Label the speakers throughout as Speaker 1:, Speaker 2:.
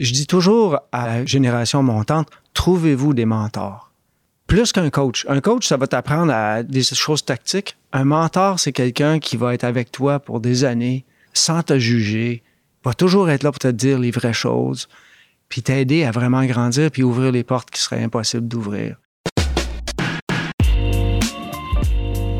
Speaker 1: je dis toujours à la génération montante, trouvez-vous des mentors. Plus qu'un coach. Un coach, ça va t'apprendre à des choses tactiques. Un mentor, c'est quelqu'un qui va être avec toi pour des années, sans te juger, va toujours être là pour te dire les vraies choses, puis t'aider à vraiment grandir, puis ouvrir les portes qui seraient impossibles d'ouvrir.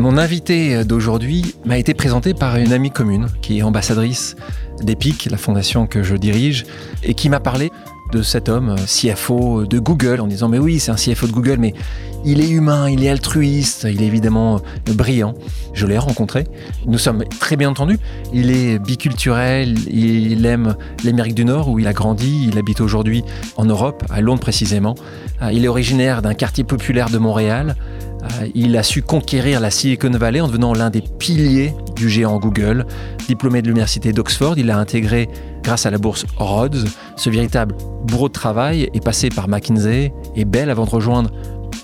Speaker 2: Mon invité d'aujourd'hui m'a été présenté par une amie commune qui est ambassadrice d'EPIC, la fondation que je dirige, et qui m'a parlé de cet homme, CFO de Google, en disant mais oui, c'est un CFO de Google, mais il est humain, il est altruiste, il est évidemment brillant. Je l'ai rencontré. Nous sommes très bien entendus. Il est biculturel, il aime l'Amérique du Nord où il a grandi. Il habite aujourd'hui en Europe, à Londres précisément. Il est originaire d'un quartier populaire de Montréal. Euh, il a su conquérir la Silicon Valley en devenant l'un des piliers du géant Google. Diplômé de l'université d'Oxford, il a intégré, grâce à la bourse Rhodes, ce véritable bourreau de travail est passé par McKinsey et Bell avant de rejoindre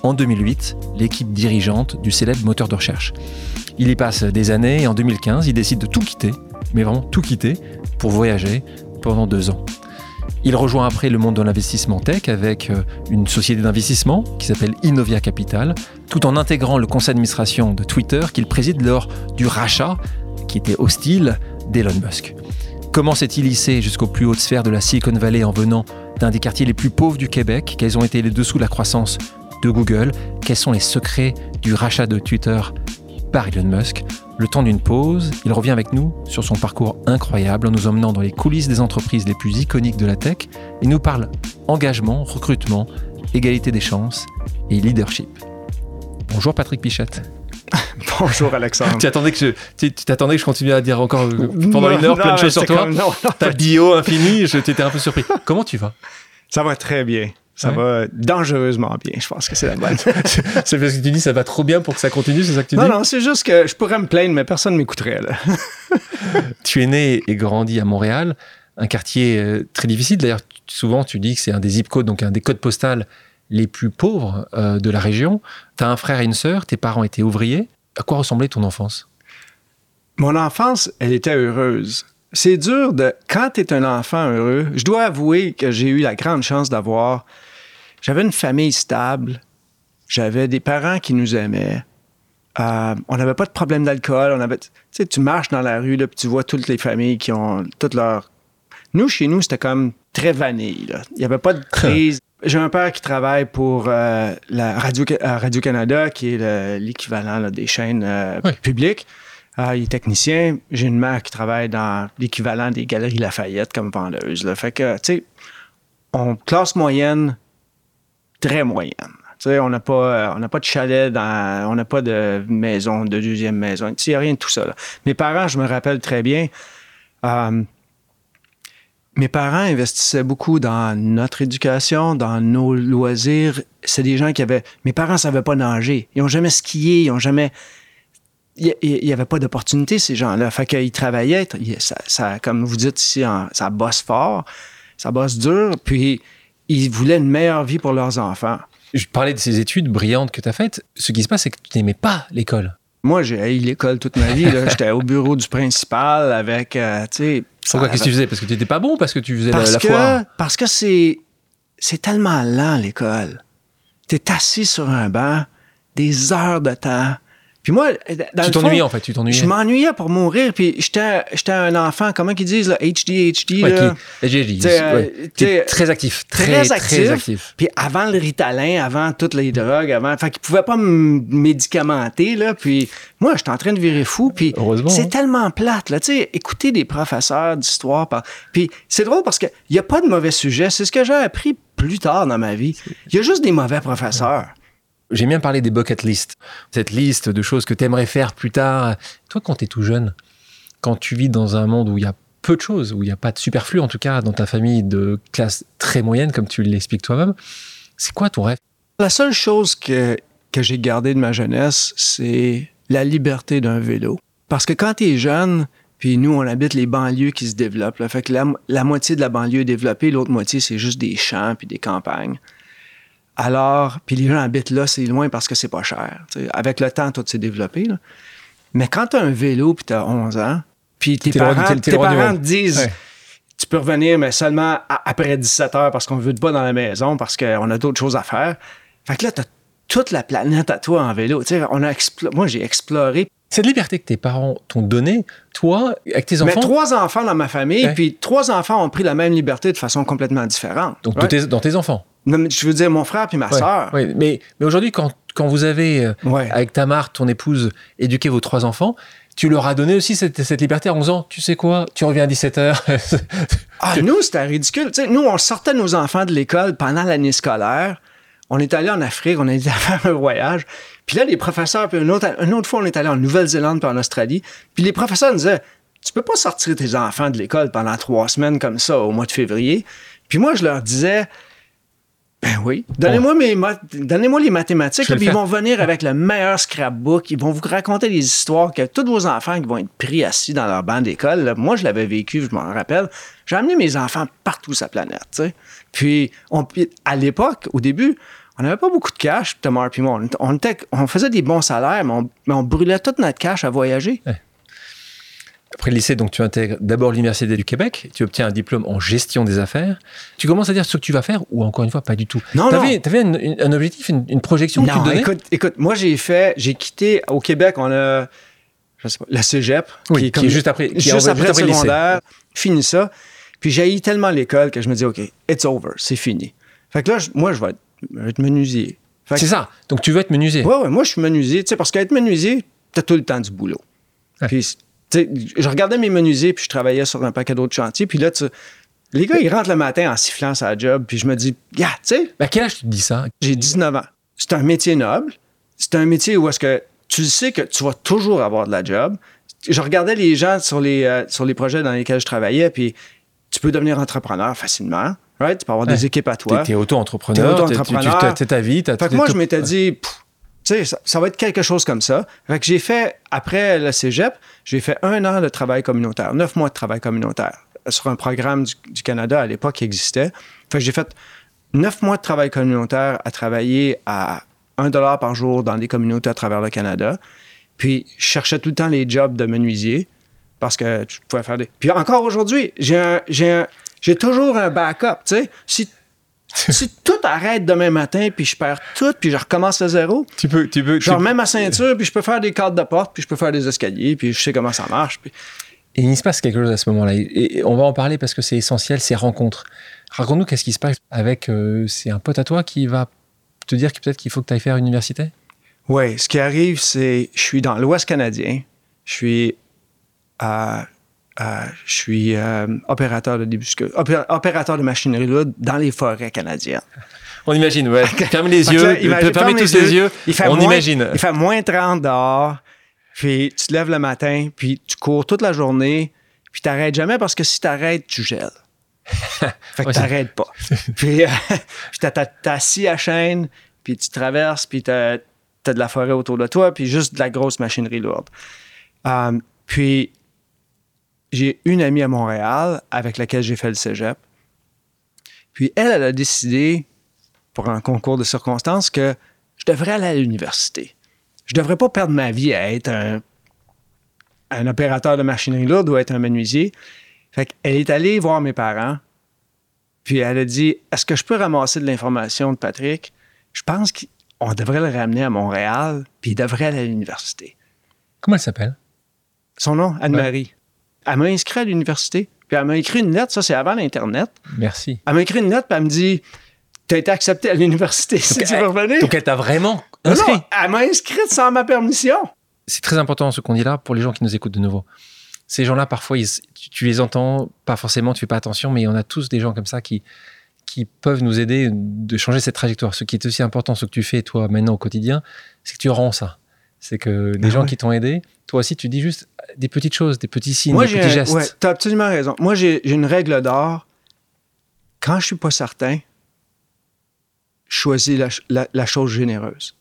Speaker 2: en 2008 l'équipe dirigeante du célèbre moteur de recherche. Il y passe des années et en 2015, il décide de tout quitter, mais vraiment tout quitter, pour voyager pendant deux ans. Il rejoint après le monde de l'investissement tech avec euh, une société d'investissement qui s'appelle Innovia Capital, tout en intégrant le conseil d'administration de Twitter qu'il préside lors du rachat qui était hostile d'Elon Musk. Comment s'est-il hissé jusqu'aux plus hautes sphères de la Silicon Valley en venant d'un des quartiers les plus pauvres du Québec? Quels ont été les dessous de la croissance de Google? Quels sont les secrets du rachat de Twitter par Elon Musk? Le temps d'une pause, il revient avec nous sur son parcours incroyable en nous emmenant dans les coulisses des entreprises les plus iconiques de la tech et nous parle engagement, recrutement, égalité des chances et leadership. Bonjour Patrick Pichette.
Speaker 1: Bonjour Alexandre.
Speaker 2: tu attendais que je, tu, t'attendais que je continue à dire encore pendant une heure plein de choses sur toi. Ta bio infinie, je t'étais un peu surpris. Comment tu vas?
Speaker 1: Ça va très bien. Ça va dangereusement bien, je pense que c'est la bonne.
Speaker 2: c'est parce que tu dis ça va trop bien pour que ça continue, c'est ça que tu dis?
Speaker 1: Non, non, c'est juste que je pourrais me plaindre, mais personne ne m'écouterait.
Speaker 2: tu es né et grandi à Montréal, un quartier euh, très difficile. D'ailleurs, souvent tu dis que c'est un des zip codes, donc un des codes postales les plus pauvres euh, de la région. Tu as un frère et une sœur, tes parents étaient ouvriers. À quoi ressemblait ton enfance?
Speaker 1: Mon enfance, elle était heureuse c'est dur de. Quand tu es un enfant heureux, je dois avouer que j'ai eu la grande chance d'avoir. J'avais une famille stable, j'avais des parents qui nous aimaient. Euh, on n'avait pas de problème d'alcool. On avait, tu sais, tu marches dans la rue, là, puis tu vois toutes les familles qui ont toutes leurs. Nous, chez nous, c'était comme très vanille. Il n'y avait pas de crise. J'ai un père qui travaille pour euh, la euh, Radio-Canada, qui est l'équivalent des chaînes publiques. Il est technicien. J'ai une mère qui travaille dans l'équivalent des Galeries Lafayette comme vendeuse. Là. Fait que, tu sais, on classe moyenne, très moyenne. Tu sais, on n'a pas, on pas de chalet, on n'a pas de maison, de deuxième maison. Il n'y a rien de tout ça. Mes parents, je me rappelle très bien, euh, mes parents investissaient beaucoup dans notre éducation, dans nos loisirs. C'est des gens qui avaient. Mes parents ne savaient pas nager. Ils n'ont jamais skié, ils n'ont jamais il n'y avait pas d'opportunité, ces gens-là. Fait qu'ils travaillaient, ça, comme vous dites ici, ça bosse fort, ça bosse dur, puis ils voulaient une meilleure vie pour leurs enfants.
Speaker 2: Je parlais de ces études brillantes que tu as faites. Ce qui se passe, c'est que tu n'aimais pas l'école.
Speaker 1: Moi, j'ai haï l'école toute ma vie. J'étais au bureau du principal avec, euh, tu sais...
Speaker 2: Pourquoi? Qu'est-ce que tu faisais? Parce que tu n'étais pas bon parce que tu faisais
Speaker 1: parce
Speaker 2: la,
Speaker 1: que,
Speaker 2: foire?
Speaker 1: Parce que c'est, c'est tellement lent, l'école. Tu es assis sur un banc des heures de temps puis moi,
Speaker 2: dans tu t'ennuyais en fait, tu t'ennuyais.
Speaker 1: Je m'ennuyais pour mourir. Puis j'étais, j'étais un enfant, comment qu'ils disent, là, HDHD.
Speaker 2: Ouais, là, qui, très actif. Très, très, actif, très actif.
Speaker 1: Puis avant le Ritalin, avant toutes les drogues, avant. Fait qu'ils pouvaient pas me médicamenter, là. Puis moi, j'étais en train de virer fou. Puis c'est hein. tellement plate, là. Tu sais, écouter des professeurs d'histoire. Puis c'est drôle parce qu'il n'y a pas de mauvais sujets. C'est ce que j'ai appris plus tard dans ma vie. Il y a juste des mauvais professeurs.
Speaker 2: J'aime bien parler des bucket list, cette liste de choses que tu aimerais faire plus tard. Toi, quand tu es tout jeune, quand tu vis dans un monde où il y a peu de choses, où il n'y a pas de superflu, en tout cas dans ta famille de classe très moyenne, comme tu l'expliques toi-même, c'est quoi ton rêve?
Speaker 1: La seule chose que, que j'ai gardée de ma jeunesse, c'est la liberté d'un vélo. Parce que quand tu es jeune, puis nous, on habite les banlieues qui se développent. Là. Fait que la, moitié de la banlieue est développée, l'autre moitié, c'est juste des champs puis des campagnes. Alors, puis les gens habitent là, c'est loin parce que c'est pas cher. T'sais. Avec le temps, tout s'est développé. Là. Mais quand tu as un vélo puis tu as 11 ans, puis tes parents,
Speaker 2: t'es-
Speaker 1: parents te disent
Speaker 2: Ouais.
Speaker 1: tu peux revenir, mais seulement à- après 17 heures parce qu'on veut pas dans la maison, parce qu'on a d'autres choses à faire. Fait que là, tu as toute la planète à toi en vélo. On a Moi, j'ai exploré.
Speaker 2: Cette liberté que tes parents t'ont donnée, toi, avec tes
Speaker 1: Mais
Speaker 2: enfants,
Speaker 1: trois enfants dans ma famille,
Speaker 2: Ouais.
Speaker 1: puis trois enfants ont pris la même liberté de façon complètement différente.
Speaker 2: donc de
Speaker 1: Ouais.
Speaker 2: tes- dans tes enfants?
Speaker 1: Non, mais je veux dire, mon frère puis ma
Speaker 2: Ouais,
Speaker 1: sœur.
Speaker 2: ouais. Mais, mais aujourd'hui, quand, quand vous avez, euh,
Speaker 1: Ouais.
Speaker 2: avec Tamar, ton épouse, éduqué vos trois enfants, tu leur as donné aussi cette, cette liberté en disant, tu sais quoi, tu reviens à 17h.
Speaker 1: Ah, nous, c'était ridicule. Nous, on sortait nos enfants de l'école pendant l'année scolaire. On est allé en Afrique, on est allé faire un voyage. Puis là, les professeurs, puis une autre, une autre fois, on est allé en Nouvelle-Zélande puis en Australie. Puis les professeurs nous disaient Tu peux pas sortir tes enfants de l'école pendant trois semaines comme ça au mois de février. Puis moi, je leur disais Ben oui, donnez-moi mes ma- donnez-moi les mathématiques, là, puis ils vont venir avec le meilleur scrapbook. Ils vont vous raconter des histoires que tous vos enfants qui vont être pris assis dans leur banc d'école. Moi, je l'avais vécu, je m'en rappelle. J'ai amené mes enfants partout sur la planète. Puis, on, à l'époque, au début, on n'avait pas beaucoup de cash, Thomas et moi. On, était- on était- on faisait des bons salaires, mais on, mais on brûlait toute notre cash à voyager.
Speaker 2: Après le lycée, donc tu intègres d'abord l'Université du Québec, tu obtiens un diplôme en gestion des affaires. Tu commences à dire ce que tu vas faire ou encore une fois, pas du tout
Speaker 1: Non,
Speaker 2: T'avais, un objectif, une, une projection que tu te donnais
Speaker 1: écoute, écoute, moi, j'ai fait, j'ai quitté, au Québec, on a, je sais pas, la cégep,
Speaker 2: Oui, qui est juste après- qui
Speaker 1: juste après,
Speaker 2: juste après
Speaker 1: le secondaire, fini ça. Puis j'ai tellement l'école que je me dis, OK, it's over, c'est fini. Fait que là, moi, je vais être, je vais être menuisier. Que-
Speaker 2: C'est ça. Donc tu veux être menuisier.
Speaker 1: Ouais, ouais, moi, je suis menuisier, tu sais, parce qu'être menuisier, t'as tout le temps du boulot.
Speaker 2: Ouais.
Speaker 1: Puis, tu je regardais mes menuisiers, puis je travaillais sur un paquet d'autres chantiers, puis là, tu les gars, ils rentrent le matin en sifflant sa job, puis je me dis, yeah, tu sais,
Speaker 2: à quel âge tu te dis ça?
Speaker 1: j'ai 19 ans. C'est un métier noble. C'est un métier où est-ce que tu sais que tu vas toujours avoir de la job. Je regardais les gens sur les, euh, sur les projets dans lesquels je travaillais, puis tu peux devenir entrepreneur facilement. Right? Tu peux avoir
Speaker 2: Ouais.
Speaker 1: des équipes à toi.
Speaker 2: T'es, t'es auto-entrepreneur, tu-
Speaker 1: auto-entrepreneur.
Speaker 2: tu- ta vie. T'as,
Speaker 1: Fait que moi, je m'étais dit, pff, tu sais, ça, va être quelque chose comme ça. Fait que j'ai fait, après le cégep, j'ai fait un an de travail communautaire, neuf mois de travail communautaire sur un programme du, Canada à l'époque qui existait. Fait que j'ai fait neuf mois de travail communautaire à travailler à un dollar par jour dans des communautés à travers le Canada. Puis, je cherchais tout le temps les jobs de menuisier parce que tu pouvais faire des. Puis encore aujourd'hui, j'ai un- j'ai j'ai toujours un backup, tu sais. Si, si tout arrête demain matin, puis je perds tout, puis je recommence à zéro,
Speaker 2: Tu peux, tu peux, tu
Speaker 1: je
Speaker 2: peux-
Speaker 1: remets ma ceinture, puis je peux faire des cadres de porte, puis je peux faire des escaliers, puis je sais comment ça marche. puis-
Speaker 2: Et il se passe quelque chose à ce moment-là. Et, on va en parler parce que c'est essentiel, ces rencontres. Raconte-nous qu'est-ce qui se passe avec. euh, c'est un pote à toi qui va te dire que peut-être qu'il faut que tu ailles faire une université?
Speaker 1: Oui, ce qui arrive, c'est je suis dans l'Ouest canadien. Je suis euh, je suis euh, opérateur de débuscule, opé- opérateur de machinerie lourde dans les forêts canadiennes.
Speaker 2: On imagine, ouais. Ferme les yeux,
Speaker 1: là, imagine-
Speaker 2: fermez
Speaker 1: ferme
Speaker 2: tous les yeux.
Speaker 1: Il fait
Speaker 2: on
Speaker 1: moins-
Speaker 2: imagine.
Speaker 1: Il fait moins 30 dehors. Puis tu te lèves le matin, puis tu cours toute la journée, puis t'arrêtes jamais parce que si t'arrêtes, tu gèles. fait que t'arrêtes pas. puis euh, t'as- assis à chaîne, puis tu traverses, puis t'as as de la forêt autour de toi, puis juste de la grosse machinerie lourde. Euh, puis j'ai une amie à Montréal avec laquelle j'ai fait le cégep. Puis elle, elle a décidé, pour un concours de circonstances, que je devrais aller à l'université. Je devrais pas perdre ma vie à être un, un opérateur de machinerie lourde ou être un menuisier. Fait qu'elle est allée voir mes parents, puis elle a dit Est-ce que je peux ramasser de l'information de Patrick? Je pense qu'on devrait le ramener à Montréal, puis il devrait aller à l'université.
Speaker 2: Comment elle s'appelle?
Speaker 1: Son nom, Anne-Marie. Elle m'a inscrit à l'université, puis elle m'a écrit une lettre, ça c'est avant l'Internet.
Speaker 2: Merci.
Speaker 1: Elle m'a écrit une lettre, puis elle me dit T'as été accepté à l'université, si tu veux revenir.
Speaker 2: Donc elle t'a vraiment inscrit.
Speaker 1: non, elle m'a inscrite sans ma permission.
Speaker 2: C'est très important ce qu'on dit là pour les gens qui nous écoutent de nouveau. Ces gens-là, parfois, ils- tu, tu les entends, pas forcément, tu fais pas attention, mais en a tous des gens comme ça qui, qui peuvent nous aider de changer cette trajectoire. Ce qui est aussi important, ce que tu fais toi maintenant au quotidien, c'est que tu rends ça. C'est que les
Speaker 1: Ah
Speaker 2: gens
Speaker 1: ouais.
Speaker 2: qui t'ont aidé, toi aussi, tu dis juste des petites choses, des petits signes,
Speaker 1: Moi,
Speaker 2: des petits gestes.
Speaker 1: ouais, t'as absolument raison. Moi, j'ai une règle d'or. Quand je suis pas certain, je choisis la, chose généreuse.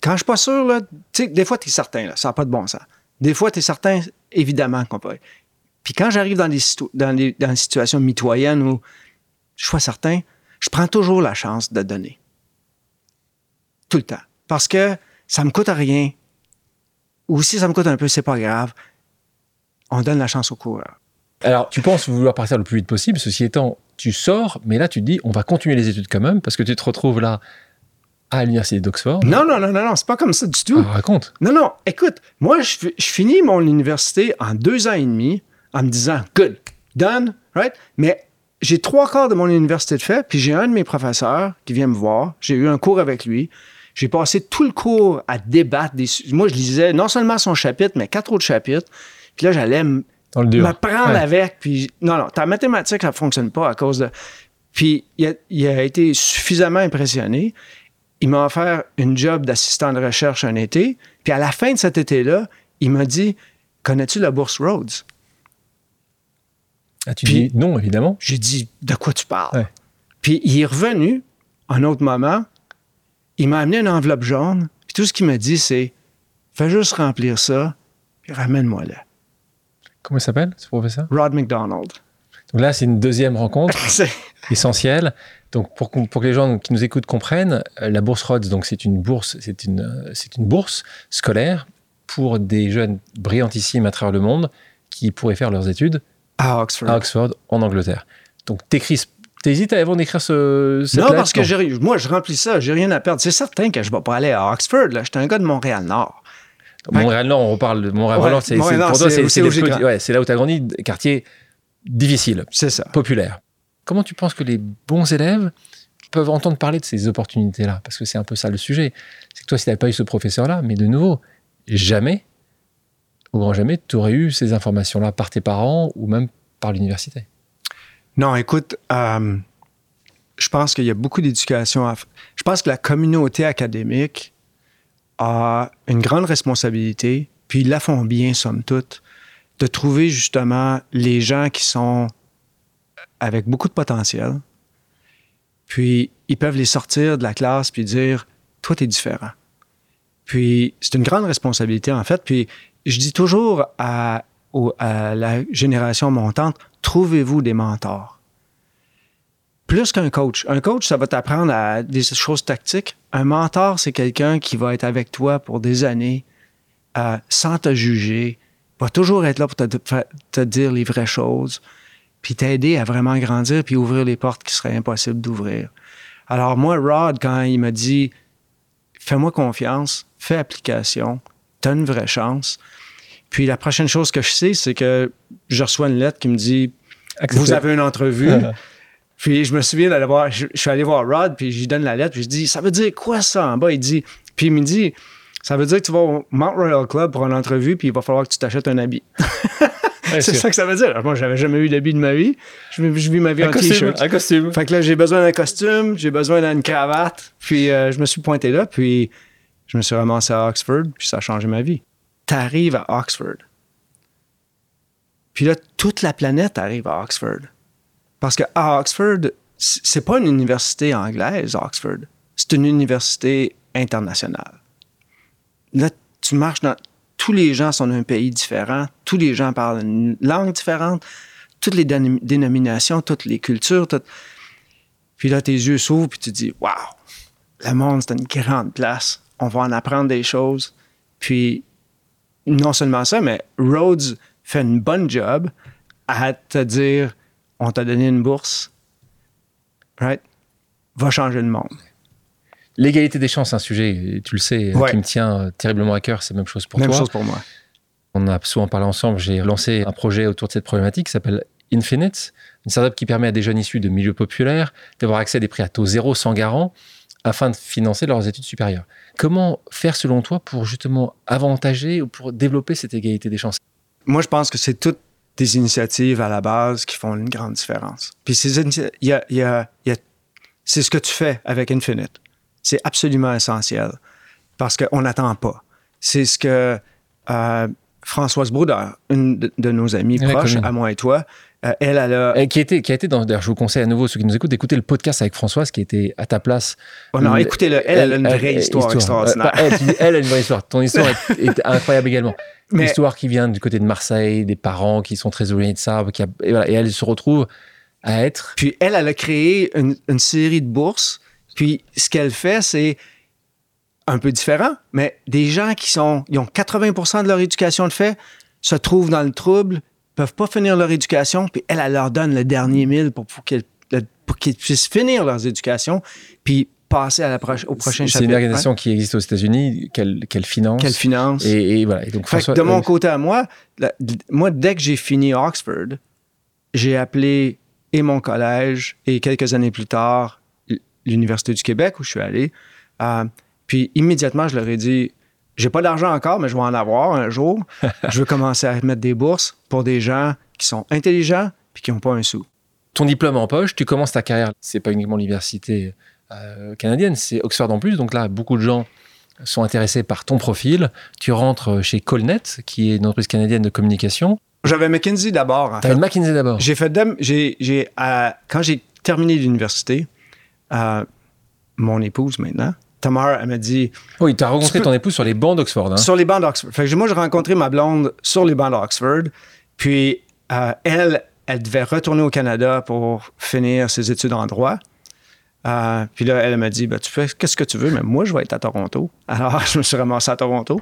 Speaker 1: Quand je suis pas sûr, là, des fois, tu es certain, là, ça n'a pas de bon sens. Des fois, tu es certain, évidemment, qu'on peut. Puis quand j'arrive dans des, dans, dans situations mitoyennes où je suis certain, je prends toujours la chance de donner. Tout le temps. Parce que ça me coûte rien. Ou si ça me coûte un peu, c'est pas grave. On donne la chance au coureur.
Speaker 2: Alors, tu penses vouloir partir le plus vite possible. Ceci étant, tu sors, mais là, tu te dis, on va continuer les études quand même, parce que tu te retrouves là à l'université d'Oxford.
Speaker 1: Non, non, non, non, non, c'est pas comme ça du tout.
Speaker 2: Ah, raconte.
Speaker 1: Non, non, écoute, moi, je, finis mon université en deux ans et demi en me disant, good, done, right? Mais j'ai trois quarts de mon université de fait, puis j'ai un de mes professeurs qui vient me voir. J'ai eu un cours avec lui. J'ai passé tout le cours à débattre. Des, moi, je lisais non seulement son chapitre, mais quatre autres chapitres. Puis là, j'allais me prendre avec. Puis non, non, ta mathématique, ça ne fonctionne pas à cause de. Puis il a, été suffisamment impressionné. Il m'a offert une job d'assistant de recherche un été. Puis à la fin de cet été-là, il m'a dit Connais-tu la bourse Rhodes?
Speaker 2: Ah, tu dis non, évidemment.
Speaker 1: J'ai dit De quoi tu parles? Puis il est revenu, un autre moment, il m'a amené une enveloppe jaune, puis tout ce qu'il m'a dit, c'est Fais juste remplir ça, puis ramène-moi là.
Speaker 2: Comment il s'appelle, ce professeur?
Speaker 1: Rod McDonald.
Speaker 2: Donc là, c'est une deuxième rencontre essentielle. Donc pour, pour, que les gens qui nous écoutent comprennent, euh, la bourse Rhodes, donc c'est une bourse, c'est une, euh, c'est une bourse scolaire pour des jeunes brillantissimes à travers le monde qui pourraient faire leurs études
Speaker 1: à Oxford,
Speaker 2: à Oxford en Angleterre. Donc t'écris T'hésites avant d'écrire ce,
Speaker 1: cette Non, parce que moi, je remplis ça, j'ai rien à perdre. C'est certain que je ne vais pas aller à Oxford. J'étais un gars de Montréal-Nord.
Speaker 2: Montréal-Nord, on reparle de Montréal-Nord, c'est pour toi, c'est là où tu as grandi, quartier difficile.
Speaker 1: C'est ça.
Speaker 2: Populaire. Comment tu penses que les bons élèves peuvent entendre parler de ces opportunités-là? Parce que c'est un peu ça le sujet. C'est que toi, si tu n'avais pas eu ce professeur-là, mais de nouveau, jamais, au grand jamais, tu aurais eu ces informations-là par tes parents ou même par l'université.
Speaker 1: Non, écoute, euh, je pense qu'il y a beaucoup d'éducation à Je pense que la communauté académique a une grande responsabilité, puis ils la font bien, somme toute, de trouver justement les gens qui sont avec beaucoup de potentiel, puis ils peuvent les sortir de la classe puis dire Toi, tu es différent. Puis c'est une grande responsabilité, en fait. Puis je dis toujours à la génération montante trouvez-vous des mentors? Plus qu'un coach. Un coach, ça va t'apprendre à des choses tactiques. Un mentor, c'est quelqu'un qui va être avec toi pour des années, euh, sans te juger, va toujours être là pour te, dire les vraies choses, puis t'aider à vraiment grandir, puis ouvrir les portes qui seraient impossibles d'ouvrir. Alors moi, Rod, quand il m'a dit, fais-moi confiance, fais application, t'as une vraie chance, puis la prochaine chose que je sais, c'est que je reçois une lettre qui me dit Vous avez une entrevue. puis je me souviens d'aller voir, je, suis allé voir Rod, puis je lui donne la lettre, puis je dis Ça veut dire quoi ça en bas? Il dit, puis il me dit Ça veut dire que tu vas au Mount Royal Club pour une entrevue, puis il va falloir que tu t'achètes un habit. c'est ça que ça veut dire. moi, j'avais jamais eu d'habit de ma vie. Je, vis ma vie en t-shirt.
Speaker 2: Un costume.
Speaker 1: Fait que là, j'ai besoin d'un costume, j'ai besoin d'une cravate. Puis euh, je me suis pointé là, puis je me suis ramassé à Oxford, puis ça a changé ma vie tu à Oxford. Puis là, toute la planète arrive à Oxford. Parce que à Oxford, c'est pas une université anglaise, Oxford. C'est une université internationale. Là, tu marches dans. Tous les gens sont d'un pays différent, tous les gens parlent une langue différente, toutes les dénominations, toutes les cultures. Puis là, tes yeux s'ouvrent, puis tu dis Waouh, le monde, c'est une grande place. On va en apprendre des choses. Puis non seulement ça, mais Rhodes fait une bonne job à te dire on t'a donné une bourse, right? Va changer le monde.
Speaker 2: L'égalité des chances, c'est un sujet, tu le sais, qui me tient euh, terriblement à cœur. C'est la même chose pour
Speaker 1: toi.
Speaker 2: Même
Speaker 1: chose pour moi.
Speaker 2: On a souvent parlé ensemble. J'ai lancé un projet autour de cette problématique qui s'appelle Infinite, une startup qui permet à des jeunes issus de milieux populaires d'avoir accès à des prix à taux zéro sans garant afin de financer leurs études supérieures. Comment faire selon toi pour justement avantager ou pour développer cette égalité des chances?
Speaker 1: Moi, je pense que c'est toutes des initiatives à la base qui font une grande différence. Puis c'est ce que tu fais avec Infinite. C'est absolument essentiel parce qu'on n'attend pas. C'est ce que euh, Françoise Brouder, une de, nos amies proches, à moi et toi, Euh, elle, elle a.
Speaker 2: Et qui, était, qui a été dans. D'ailleurs, je vous conseille à nouveau, ceux qui nous écoutent, d'écouter le podcast avec Françoise qui était à ta place.
Speaker 1: Oh non, écoutez-le. Elle, elle, a une vraie histoire, extraordinaire.
Speaker 2: elle, elle, a une vraie histoire. Ton histoire est, incroyable également. Mais... L'histoire qui vient du côté de Marseille, des parents qui sont très trésoriers de ça, qui et, voilà, et elle se retrouve à être.
Speaker 1: Puis elle, elle a créé une, une série de bourses. Puis ce qu'elle fait, c'est un peu différent, mais des gens qui sont, ils ont 80 de leur éducation de fait, se trouvent dans le trouble, peuvent pas finir leur éducation, puis elle, elle leur donne le dernier mille pour, pour qu'ils puissent finir leur éducation, puis passer à la au prochain chapitre.
Speaker 2: C'est une organisation qui existe aux États-Unis, qu'elle finance.
Speaker 1: Qu'elle finance.
Speaker 2: Et, voilà. donc,
Speaker 1: de mon côté à moi, moi, dès que j'ai fini Oxford, j'ai appelé et mon collège et quelques années plus tard, l'Université du Québec où je suis allé. Euh, puis immédiatement, je leur ai dit j'ai pas d'argent encore, mais je vais en avoir un jour. je veux commencer à mettre des bourses pour des gens qui sont intelligents puis qui n'ont pas un sou.
Speaker 2: Ton diplôme en poche, tu commences ta carrière. C'est pas uniquement l'université euh, canadienne, c'est Oxford en plus. Donc là, beaucoup de gens sont intéressés par ton profil. Tu rentres chez Colnet, qui est une entreprise canadienne de communication.
Speaker 1: J'avais McKinsey d'abord.
Speaker 2: T'avais McKinsey d'abord.
Speaker 1: J'ai fait, j'ai, j'ai, euh, quand j'ai terminé l'université, euh, mon épouse maintenant, Tamar, elle m'a dit.
Speaker 2: Oui, tu as rencontré ton épouse sur les bancs d'Oxford. Hein?
Speaker 1: Sur les bancs d'Oxford. moi, j'ai rencontré ma blonde sur les bancs d'Oxford. Puis, euh, elle, elle devait retourner au Canada pour finir ses études en droit. Euh, puis là, elle m'a dit ben, Tu fais qu'est-ce que tu veux, mais moi, je vais être à Toronto. Alors, je me suis ramassé à Toronto.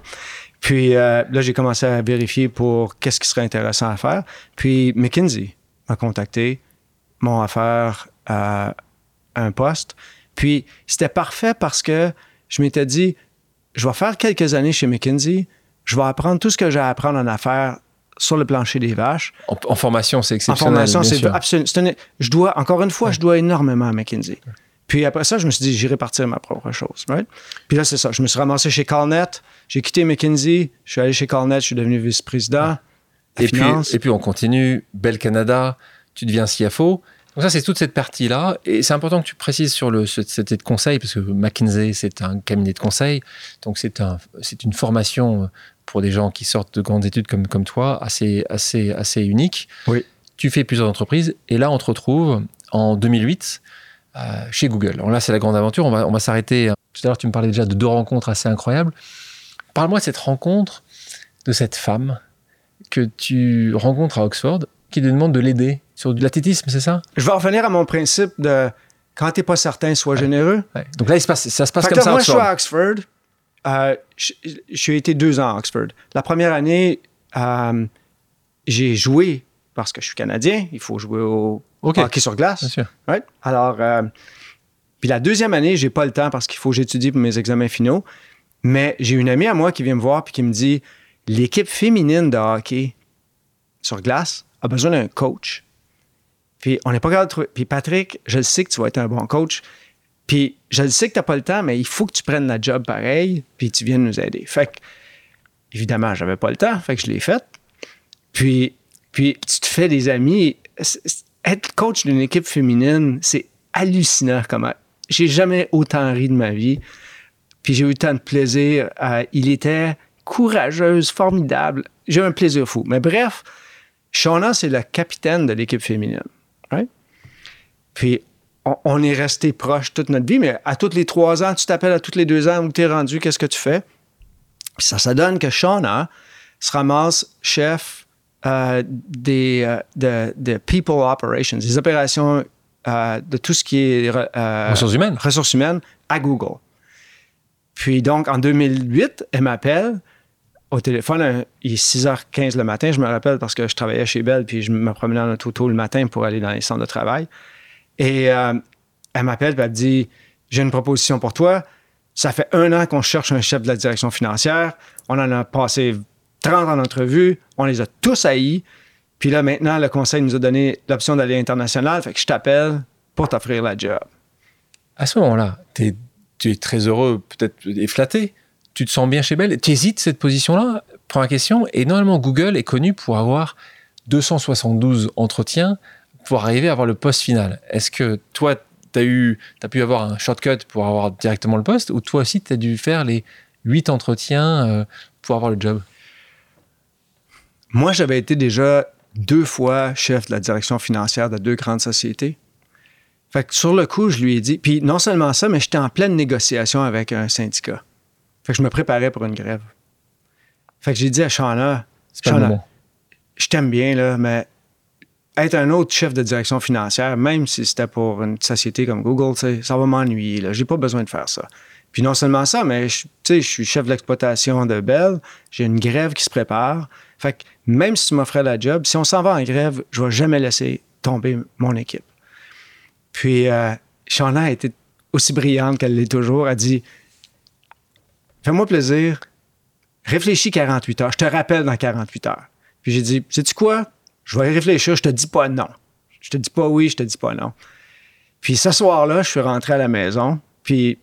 Speaker 1: Puis euh, là, j'ai commencé à vérifier pour qu'est-ce qui serait intéressant à faire. Puis McKinsey m'a contacté, m'ont offert un poste. Puis c'était parfait parce que je m'étais dit, je vais faire quelques années chez McKinsey, je vais apprendre tout ce que j'ai à apprendre en affaires sur le plancher des vaches.
Speaker 2: En, formation, c'est exceptionnel. En formation, c'est
Speaker 1: absolument. je dois, encore une fois, je dois énormément à McKinsey. Puis après ça, je me suis dit, j'irai partir ma propre chose. Puis là, c'est ça. Je me suis ramassé chez Carnet, j'ai quitté McKinsey, je suis allé chez Carnet, je suis devenu vice-président.
Speaker 2: Et puis, et puis on continue, Bel Canada, tu deviens CFO. Donc ça, c'est toute cette partie-là. Et c'est important que tu précises sur le, cet de conseil, parce que McKinsey, c'est un cabinet de conseil. Donc c'est un, une formation pour des gens qui sortent de grandes études comme, comme toi, assez, assez, assez unique.
Speaker 1: Oui.
Speaker 2: Tu fais plusieurs entreprises. Et là, on te retrouve en 2008 euh, chez Google. Alors là, c'est la grande aventure. On va, on va s'arrêter. Tout à l'heure, tu me parlais déjà de deux rencontres assez incroyables. Parle-moi de cette rencontre, de cette femme que tu rencontres à Oxford, qui te demande de l'aider sur de l'athlétisme, c'est ça?
Speaker 1: Je vais revenir à mon principe de quand tu n'es pas certain, sois généreux.
Speaker 2: Donc là, ça se passe comme ça.
Speaker 1: Moi, je suis à Oxford. Euh, j'ai été deux ans à Oxford. La première année, euh, j'ai joué parce que je suis Canadien. Il faut jouer au hockey sur glace.
Speaker 2: Bien sûr.
Speaker 1: Alors, euh, puis la deuxième année, j'ai pas le temps parce qu'il faut que j'étudie pour mes examens finaux. Mais j'ai une amie à moi qui vient me voir et qui me dit l'équipe féminine de hockey sur glace a besoin d'un coach. Puis on n'est pas capable de trouver. Puis Patrick, je sais que tu vas être un bon coach. Puis je sais que tu n'as pas le temps, mais il faut que tu prennes la job pareil, puis tu viennes nous aider. Fait que, évidemment, j'avais pas le temps, fait que je l'ai fait. Puis, puis tu te fais des amis. Être coach d'une équipe féminine, c'est hallucinant comment. J'ai jamais autant ri de ma vie. Puis j'ai eu tant de plaisir. il était courageuse, formidable. J'ai eu un plaisir fou. Mais bref, Shauna, c'est la capitaine de l'équipe féminine. Puis, on, est resté proche toute notre vie, mais à tous les trois ans, tu t'appelles à tous les deux ans où tu es rendu, qu'est-ce que tu fais? Puis ça, ça donne que Shauna se ramasse chef euh, des euh, de, People Operations, des opérations euh, de tout ce qui est
Speaker 2: ressources humaines.
Speaker 1: Ressources humaines à Google. Puis donc, en 2008, elle m'appelle au téléphone, il est 6h15 le matin, je me rappelle parce que je travaillais chez Bell, puis je me promenais en auto tôt le matin pour aller dans les centres de travail. Et euh, elle m'appelle, elle me dit J'ai une proposition pour toi. Ça fait un an qu'on cherche un chef de la direction financière. On en a passé 30 en entrevue. On les a tous haïs. Puis là, maintenant, le conseil nous a donné l'option d'aller international. Fait que je t'appelle pour t'offrir la job.
Speaker 2: À ce moment-là, tu es très heureux, peut-être et flatté tu te sens bien chez Bell, tu hésites cette position-là? Première question. Et normalement, Google est connu pour avoir 272 entretiens pour arriver à avoir le poste final. Est-ce que toi, tu as, eu, as pu avoir un shortcut pour avoir directement le poste ou toi aussi, tu as dû faire les 8 entretiens euh, pour avoir le job?
Speaker 1: Moi, j'avais été déjà deux fois chef de la direction financière de deux grandes sociétés. Fait que sur le coup, je lui ai dit, puis non seulement ça, mais j'étais en pleine négociation avec un syndicat. Fait que je me préparais pour une grève. Fait que j'ai dit à Shauna, Shauna, je t'aime bien, là, mais être un autre chef de direction financière, même si c'était pour une société comme Google, ça va m'ennuyer. J'ai pas besoin de faire ça. Puis non seulement ça, mais je, suis chef de l'exploitation de Bell. J'ai une grève qui se prépare. Fait que même si tu m'offrais la job, si on s'en va en grève, je vais jamais laisser tomber mon équipe. Puis euh, Shauna a été aussi brillante qu'elle l'est toujours. Elle dit Fais-moi plaisir, réfléchis 48 heures. Je te rappelle dans 48 heures. Puis j'ai dit Sais-tu quoi? Je vais réfléchir, je te dis pas non. Je te dis pas oui, je te dis pas non. Puis ce soir-là, je suis rentré à la maison, puis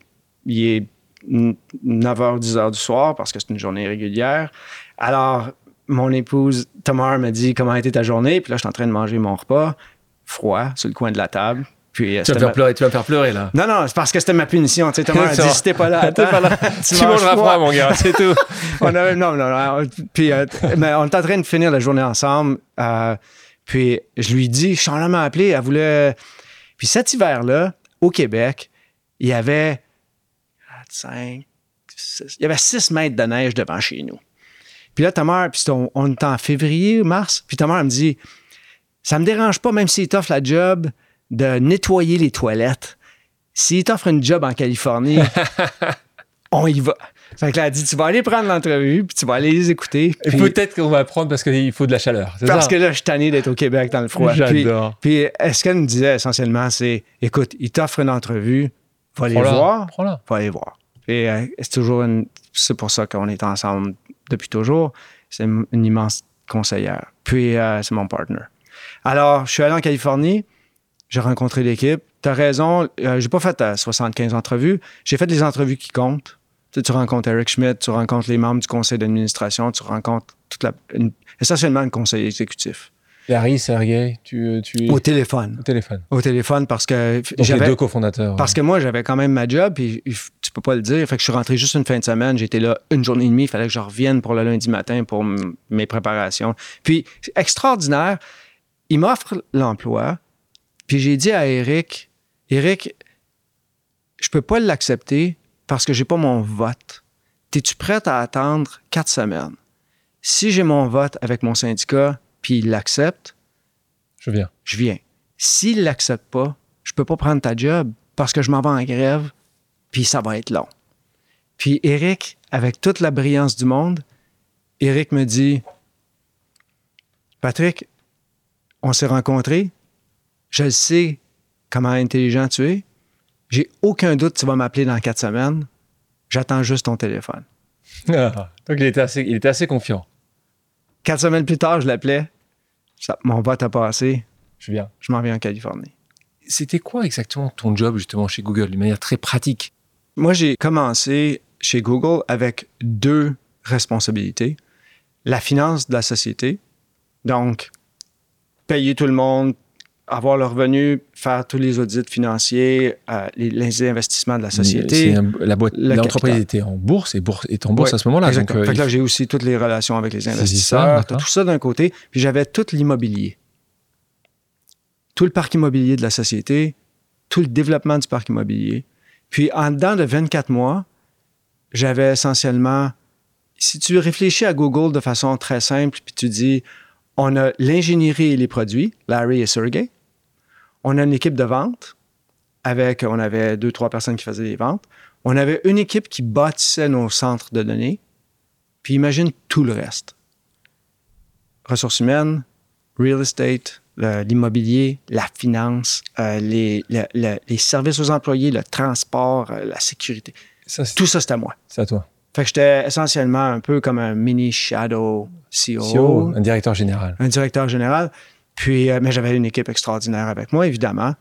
Speaker 1: il est 9h, 10h du soir parce que c'est une journée régulière. Alors, mon épouse Tamar m'a dit Comment a été ta journée Puis là, je suis en train de manger mon repas, froid, sur le coin de la table. Puis, euh,
Speaker 2: Tu vas, me faire
Speaker 1: ma-
Speaker 2: pleurer, tu vas me faire pleurer là.
Speaker 1: non, non, c'est parce que c'était ma punition. Tu sais, Thomas a dit, si t'es pas là,
Speaker 2: T'es
Speaker 1: attends,
Speaker 2: pas là.
Speaker 1: tu
Speaker 2: mangeras
Speaker 1: froid.
Speaker 2: mon gars, c'est tout.
Speaker 1: on avait, non, non, non. Puis, euh, mais on est en train de finir la journée ensemble. euh, puis, je lui dis, Charlotte m'a appelé, elle voulait. Puis, cet hiver-là, au Québec, il y avait 5, il y avait 6 mètres de neige devant chez nous. Puis là, Tamar, puis c'était- on, on était en février, mars, puis Tamar elle me dit, ça me dérange pas, même s'il t'offre la job, de nettoyer les toilettes. S'il t'offre une job en Californie, on y va. Fait que là, elle dit, tu vas aller prendre l'entrevue, puis tu vas aller les écouter.
Speaker 2: Et
Speaker 1: puis-
Speaker 2: peut-être qu'on va apprendre parce qu'il faut de la chaleur.
Speaker 1: parce
Speaker 2: ça?
Speaker 1: que là, je suis tanné d'être au Québec dans le froid. Puis,
Speaker 2: J'adore.
Speaker 1: puis, euh, ce qu'elle me disait essentiellement, c'est écoute, il t'offre une entrevue, va aller
Speaker 2: Prends-la,
Speaker 1: voir, va aller voir. Et euh, c'est toujours une. C'est pour ça qu'on est ensemble depuis toujours. C'est une, une immense conseillère. Puis, euh, c'est mon partner. Alors, je suis allé en Californie, j'ai rencontré l'équipe. Tu as raison, euh, j'ai pas fait euh, 75 entrevues. J'ai fait les entrevues qui comptent. Tu, sais, tu rencontres Eric Schmidt, tu rencontres les membres du conseil d'administration, tu rencontres toute la, une- essentiellement le conseil exécutif.
Speaker 2: Larry, Sergey, tu, tu es
Speaker 1: Au téléphone.
Speaker 2: au téléphone.
Speaker 1: Au téléphone parce que j'avais.
Speaker 2: deux cofondateurs.
Speaker 1: Parce que moi, j'avais quand même ma job, puis tu peux pas le dire. Fait que je suis rentré juste une fin de semaine. J'étais là une journée et demie. Il fallait que je revienne pour le lundi matin pour mes préparations. Puis, c'est extraordinaire. Il m'offre l'emploi. Puis j'ai dit à Eric, Eric, je peux pas l'accepter parce que j'ai pas mon vote. Es-tu prête à attendre quatre semaines? Si j'ai mon vote avec mon syndicat, puis il l'accepte,
Speaker 2: Je viens.
Speaker 1: je viens. S'il l'accepte pas, je peux pas prendre ta job parce que je m'en vais en grève, puis ça va être long. Puis Eric, avec toute la brillance du monde, Eric me dit Patrick, on s'est rencontrés, je le sais comment intelligent tu es, j'ai aucun doute que tu vas m'appeler dans quatre semaines, j'attends juste ton téléphone.
Speaker 2: Ah, donc il était, assez, il était assez confiant.
Speaker 1: Quatre semaines plus tard, je l'appelais, mon vote a passé,
Speaker 2: Je viens.
Speaker 1: je m'en viens en Californie.
Speaker 2: C'était quoi exactement ton job justement chez Google d'une manière très pratique?
Speaker 1: Moi, j'ai commencé chez Google avec deux responsabilités. La finance de la société, donc payer tout le monde, avoir le revenu, faire tous les audits financiers, euh, les, les investissements de la société.
Speaker 2: Un- la boîte-
Speaker 1: le
Speaker 2: L'entreprise était en bourse et bourse, est en bourse
Speaker 1: Ouais,
Speaker 2: à ce moment-là. Donc, euh,
Speaker 1: Fait que là, j'ai aussi toutes les relations avec les investisseurs, tout ça d'un côté. Puis j'avais tout l'immobilier. Tout le parc immobilier de la société, tout le développement du parc immobilier. Puis en dedans de 24 mois, j'avais essentiellement. Si tu réfléchis à Google de façon très simple, puis tu dis on a l'ingénierie et les produits, Larry et Sergey. On a une équipe de vente avec, on avait deux, trois personnes qui faisaient les ventes. On avait une équipe qui bâtissait nos centres de données. Puis imagine tout le reste. Ressources humaines, real estate, l'immobilier, la finance, euh, les, le- le- les services aux employés, le transport, euh, la sécurité.
Speaker 2: ça,
Speaker 1: Tout ça, c'était à moi.
Speaker 2: c'est à toi.
Speaker 1: Fait que j'étais essentiellement un peu comme un mini shadow CEO,
Speaker 2: CEO, un directeur général.
Speaker 1: un directeur général. Puis, euh, mais j'avais une équipe extraordinaire avec moi, évidemment.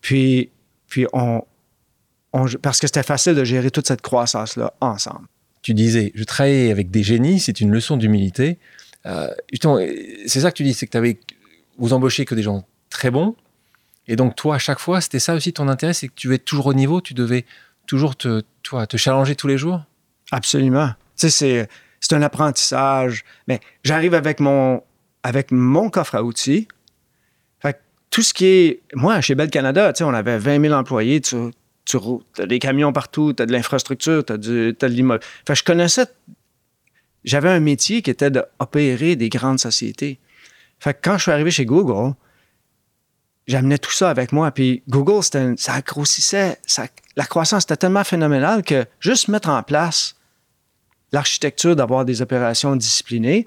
Speaker 1: Puis, puis on, on- parce que c'était facile de gérer toute cette croissance-là ensemble.
Speaker 2: Tu disais, je travaillais avec des génies, c'est une leçon d'humilité. Euh, c'est ça que tu dis, c'est que tu avais, vous embauchez que des gens très bons. Et donc, toi, à chaque fois, c'était ça aussi ton intérêt, c'est que tu être toujours au niveau, tu devais toujours te, toi, te challenger tous les jours?
Speaker 1: Absolument. Tu sais, c'est, c'est un apprentissage. Mais j'arrive avec mon, avec mon coffre à outils. Tout ce qui est. Moi, chez Bell Canada, on avait 20 000 employés. Tu, tu as des camions partout, tu as de l'infrastructure, tu as, de l'immeuble. Fait que je connaissais. J'avais un métier qui était d'opérer des grandes sociétés. Fait que quand je suis arrivé chez Google, j'amenais tout ça avec moi. Puis Google, ça grossissait. la croissance était tellement phénoménale que juste mettre en place l'architecture d'avoir des opérations disciplinées,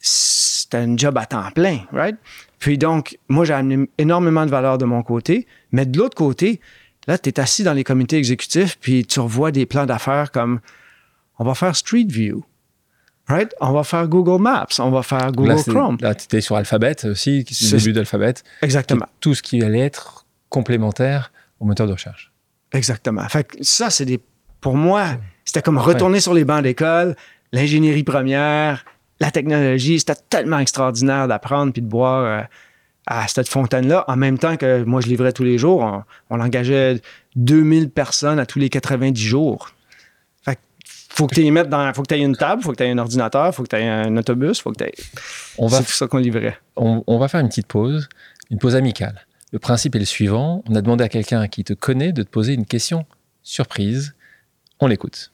Speaker 1: c'était un job à temps plein, right? Puis donc, moi, j'ai amené énormément de valeur de mon côté, mais de l'autre côté, là, tu es assis dans les comités exécutifs, puis tu revois des plans d'affaires comme on va faire Street View, right? On va faire Google Maps, on va faire Google Chrome.
Speaker 2: Là, tu étais sur Alphabet aussi, le début d'Alphabet.
Speaker 1: Exactement.
Speaker 2: Tout ce qui allait être complémentaire au moteur de recherche.
Speaker 1: Exactement. Fait que ça, c'est des. Pour moi, c'était comme retourner sur les bancs d'école, l'ingénierie première, la technologie. C'était tellement extraordinaire d'apprendre puis de boire euh, à cette fontaine-là. En même temps que moi, je livrais tous les jours. On, on engageait 2000 personnes à tous les 90 jours. Fait faut que tu y mettes dans. Faut que tu aies une table, faut que tu aies un ordinateur, faut que tu aies un autobus, faut que tu On va, C'est tout ça qu'on livrait.
Speaker 2: On, on va faire une petite pause, une pause amicale. Le principe est le suivant. On a demandé à quelqu'un qui te connaît de te poser une question surprise. On l'écoute.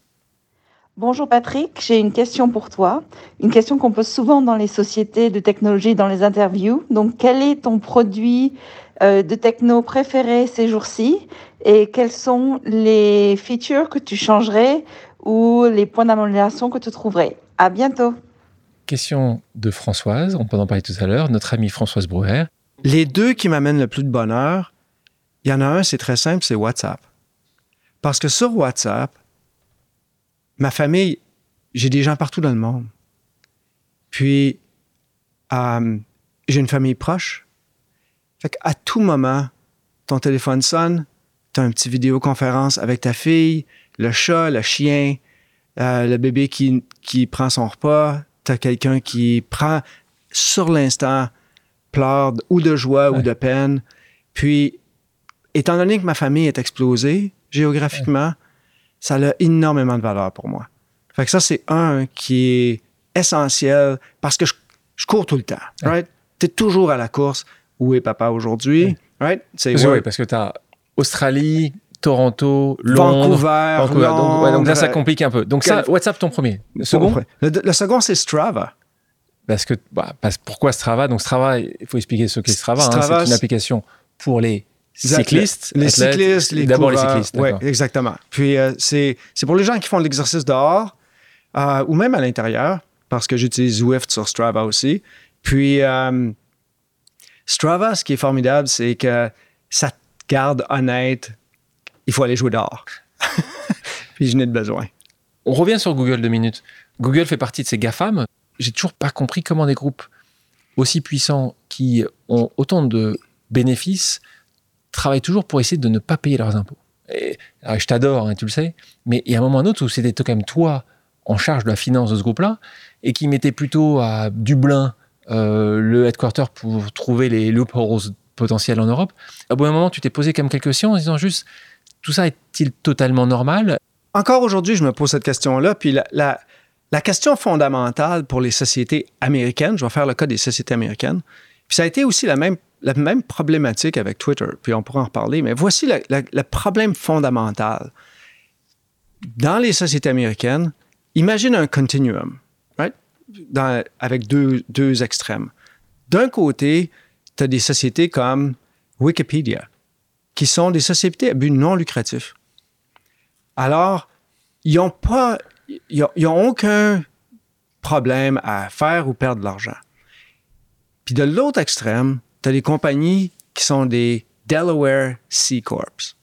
Speaker 3: Bonjour Patrick, j'ai une question pour toi. Une question qu'on pose souvent dans les sociétés de technologie, dans les interviews. Donc, quel est ton produit euh, de techno préféré ces jours-ci? Et quelles sont les features que tu changerais ou les points d'amélioration que tu trouverais? À bientôt.
Speaker 2: Question de Françoise, on peut en parler tout à l'heure, notre amie Françoise Brouwer.
Speaker 1: Les deux qui m'amènent le plus de bonheur, il y en a un, c'est très simple, c'est WhatsApp. Parce que sur WhatsApp, ma famille, j'ai des gens partout dans le monde. Puis, euh, j'ai une famille proche. Fait qu'à tout moment, ton téléphone sonne, tu as une petite vidéoconférence avec ta fille, le chat, le chien, euh, le bébé qui, qui prend son repas, tu as quelqu'un qui prend sur l'instant, pleure ou de joie ou de peine. Puis, étant donné que ma famille est explosée géographiquement, ça a énormément de valeur pour moi. Fait que ça, c'est un qui est essentiel parce que je, cours tout le temps, right? Tu es toujours à la course. Où est papa aujourd'hui? Right?
Speaker 2: oui, parce que tu as Australie, Toronto, Londres,
Speaker 1: Vancouver,
Speaker 2: Vancouver. Donc, là, ça complique un peu. Donc ça, WhatsApp, ton premier.
Speaker 1: Le second? Le, second, c'est Strava.
Speaker 2: Parce que, bah, pourquoi Strava? Donc Strava, il faut expliquer ce qu'est Strava. Hein. c'est une application pour les cyclistes,
Speaker 1: les cyclistes, les
Speaker 2: d'abord les cyclistes.
Speaker 1: Oui, exactement. Puis euh, c'est pour les gens qui font de l'exercice dehors euh, ou même à l'intérieur, parce que j'utilise Zwift sur Strava aussi. Puis euh, Strava, ce qui est formidable, c'est que ça te garde honnête. Il faut aller jouer dehors. Puis je n'ai de besoin.
Speaker 2: On revient sur Google deux minutes. Google fait partie de ces GAFAM. J'ai toujours pas compris comment des groupes aussi puissants qui ont autant de bénéfices travaillent toujours pour essayer de ne pas payer leurs impôts. Et, je t'adore, hein, tu le sais, mais il y a un moment ou un autre où c'était quand toi en charge de la finance de ce groupe-là et qui mettait plutôt à Dublin euh, le headquarter pour trouver les loopholes potentiels en Europe. À bout d'un moment, tu t'es posé même quelques questions en disant juste tout ça est-il totalement normal?
Speaker 1: Encore aujourd'hui, je me pose cette question-là. Puis la, la, la, question fondamentale pour les sociétés américaines, je vais faire le cas des sociétés américaines, puis ça a été aussi la même la même problématique avec Twitter, puis on pourra en reparler, mais voici le, problème fondamental. Dans les sociétés américaines, imagine un continuum, right? avec deux, deux extrêmes. D'un côté, tu as des sociétés comme Wikipédia, qui sont des sociétés à but non lucratif. Alors, ils n'ont pas, ils n'ont aucun problème à faire ou perdre de l'argent. Puis de l'autre extrême, tu as des compagnies qui sont des Delaware C Corps.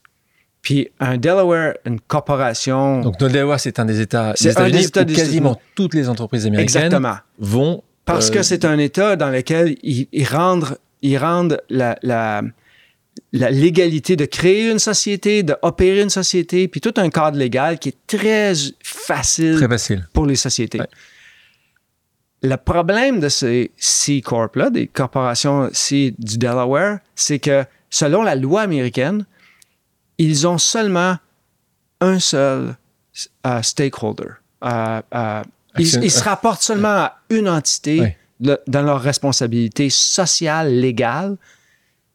Speaker 1: Puis un Delaware, une corporation.
Speaker 2: Donc, le Delaware, c'est un des États des États-Unis États où quasiment toutes les entreprises américaines vont.
Speaker 1: Parce que euh, c'est un État dans lequel ils, rendent, ils rendent la, la, la, légalité de créer une société, d'opérer une société, puis tout un cadre légal qui est très facile,
Speaker 2: très facile.
Speaker 1: pour les sociétés. Le problème de ces C Corp-là, des corporations C du Delaware, c'est que selon la loi américaine, ils ont seulement un seul euh, stakeholder. Euh, euh, ils, se rapportent seulement à une entité le- dans leur responsabilité sociale, légale,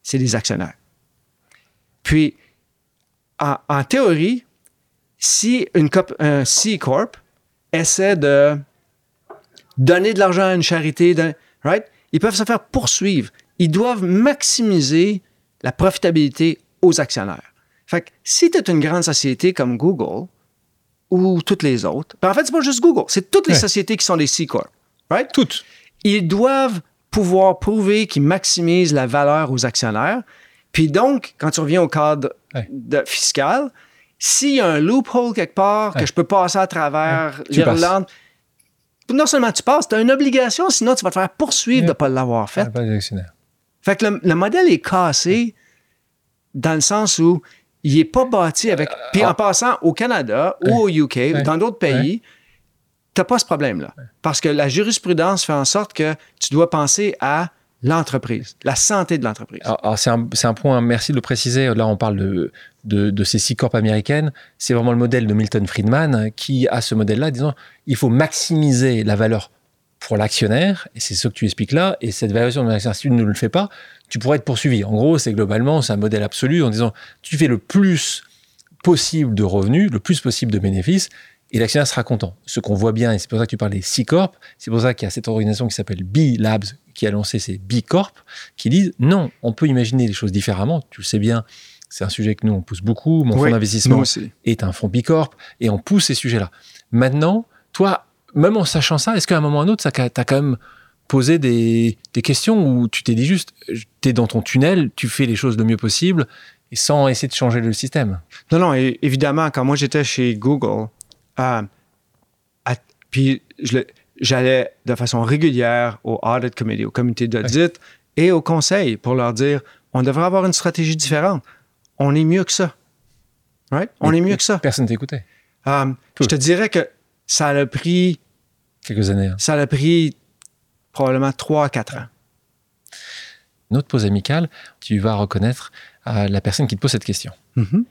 Speaker 1: c'est les actionnaires. Puis, en, en théorie, si une un C Corp essaie de donner de l'argent à une charité, right? ils peuvent se faire poursuivre. Ils doivent maximiser la profitabilité aux actionnaires. Fait que si tu es une grande société comme Google ou toutes les autres, ben en fait, c'est pas juste Google, c'est toutes les
Speaker 2: Ouais.
Speaker 1: sociétés qui sont des C Corp, right?
Speaker 2: Toutes.
Speaker 1: ils doivent pouvoir prouver qu'ils maximisent la valeur aux actionnaires. Puis donc, quand tu reviens au cadre
Speaker 2: Ouais.
Speaker 1: de- fiscal, s'il y a un loophole quelque part
Speaker 2: Ouais.
Speaker 1: que je peux passer à travers l'Irlande, non seulement tu passes, tu as une obligation, sinon tu vas te faire poursuivre de ne pas l'avoir fait.
Speaker 2: Ah.
Speaker 1: Fait que le, le modèle est cassé dans le sens où il n'est pas bâti avec. Puis
Speaker 2: ah.
Speaker 1: en passant au Canada ou au UK ou dans d'autres pays, tu n'as pas ce problème-là. Parce que la jurisprudence fait en sorte que tu dois penser à l'entreprise, la santé de l'entreprise.
Speaker 2: Alors, alors, c'est un, point, merci de le préciser. Là, on parle de, ces six corps américaines. C'est vraiment le modèle de Milton Friedman qui a ce modèle-là, disant il faut maximiser la valeur pour l'actionnaire, et c'est ce que tu expliques là, et cette valorisation de l'actionnaire, si tu ne le fais pas, tu pourrais être poursuivi. En gros, c'est globalement, c'est un modèle absolu en disant tu fais le plus possible de revenus, le plus possible de bénéfices, et l'actionnaire sera content. Ce qu'on voit bien, et c'est pour ça que tu parles des C Corp, c'est pour ça qu'il y a cette organisation qui s'appelle B Labs qui a lancé ces B Corp, qui disent non, on peut imaginer les choses différemment. Tu le sais bien, c'est un sujet que nous on pousse beaucoup. Mon fonds d'investissement est un fonds B Corp et on pousse ces sujets-là. Maintenant, toi, même en sachant ça, est-ce qu'à un moment ou à un autre, ça t'a quand même posé des, des questions où tu t'es dit juste, tu es dans ton tunnel, tu fais les choses le mieux possible et sans essayer de changer le système?
Speaker 1: Non, non, évidemment, quand moi j'étais chez Google, euh, à- puis je le- j'allais de façon régulière au Audit Committee, au comité d'audit et au conseil pour leur dire on devrait avoir une stratégie différente. On est mieux que ça. Right? On
Speaker 2: Et-
Speaker 1: est mieux que ça.
Speaker 2: Personne t'écoutait.
Speaker 1: Euh, je te dirais que ça a pris,
Speaker 2: Quelques années. hein.
Speaker 1: ça a pris probablement 3 à 4 ans.
Speaker 2: Une autre pause amicale, tu vas reconnaître euh, la personne qui te pose cette question.
Speaker 1: Mhm.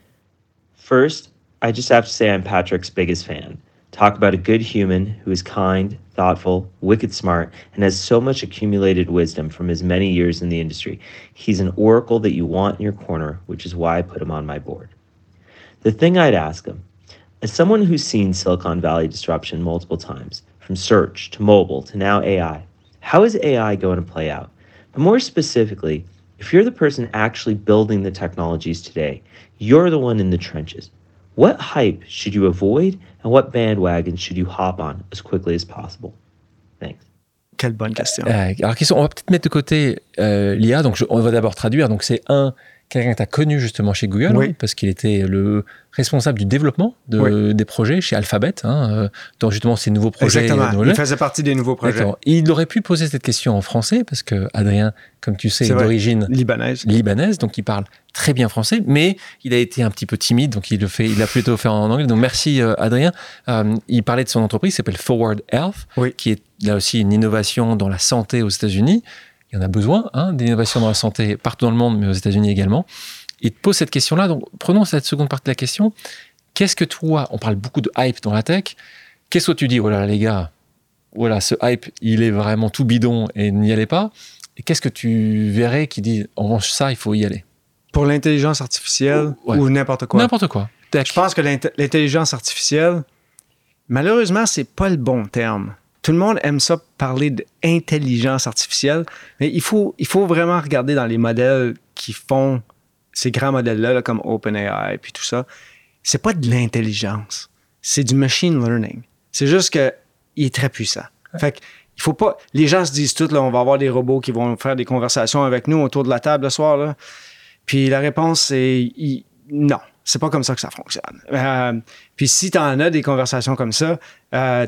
Speaker 4: First, I just have to say I'm Patrick's biggest fan. Talk about a good human who is kind, thoughtful, wicked smart, and has so much accumulated wisdom from his many years in the industry. He's an oracle that you want in your corner, which is why I put him on my board. The thing I'd ask him as someone who's seen Silicon Valley disruption multiple times, from search to mobile to now AI, how is AI going to play out? But more specifically, if you're the person actually building the technologies today, you're the one in the trenches. What hype should you avoid and what bandwagon should you hop on as quickly as possible? Thanks.
Speaker 1: Quelle bonne question.
Speaker 2: Euh, alors, question, on va peut-être mettre de côté euh, l'IA. Donc, je- on va d'abord traduire. Donc, c'est un, quelqu'un que tu as connu justement chez Google,
Speaker 1: Oui.
Speaker 2: hein, parce qu'il était le responsable du développement de,
Speaker 1: Oui.
Speaker 2: des projets chez Alphabet, hein, euh, dans justement ces nouveaux projets.
Speaker 1: Exactement.
Speaker 2: euh,
Speaker 1: Il faisait partie des nouveaux projets.
Speaker 2: Il aurait pu poser cette question en français, parce que Adrien, comme tu sais, est
Speaker 1: vrai.
Speaker 2: d'origine
Speaker 1: libanaises.
Speaker 2: libanaise, donc il parle très bien français, mais il a été un petit peu timide, donc il le fait, il a plutôt fait en anglais. Donc merci euh, Adrien. Euh, il parlait de son entreprise, qui s'appelle Forward Health,
Speaker 1: Oui.
Speaker 2: qui est là aussi une innovation dans la santé aux États-Unis. Il y en a besoin, hein, d'innovation dans la santé partout dans le monde, mais aux États-Unis également. Il te pose cette question-là. Donc prenons cette seconde partie de la question. Qu'est-ce que toi, on parle beaucoup de hype dans la tech. Qu'est-ce que tu dis, voilà les gars, voilà ce hype, il est vraiment tout bidon et n'y allez pas. Et qu'est-ce que tu verrais qui dit, en revanche, ça, il faut y aller?
Speaker 1: Pour l'intelligence artificielle
Speaker 2: Ouais.
Speaker 1: ou n'importe quoi?
Speaker 2: N'importe quoi. Tech.
Speaker 1: Je pense que l'int- l'intelligence artificielle, malheureusement, c'est pas le bon terme. Tout le monde aime ça parler d'intelligence artificielle, mais il faut, il faut vraiment regarder dans les modèles qui font ces grands modèles-là, là, comme OpenAI puis tout ça. C'est pas de l'intelligence, c'est du machine learning. C'est juste que il est très puissant. Fait que, il faut pas. Les gens se disent tout là, on va avoir des robots qui vont faire des conversations avec nous autour de la table le soir là. Puis la réponse c'est il- non. C'est pas comme ça que ça fonctionne. Euh, puis si tu en as des conversations comme ça, euh,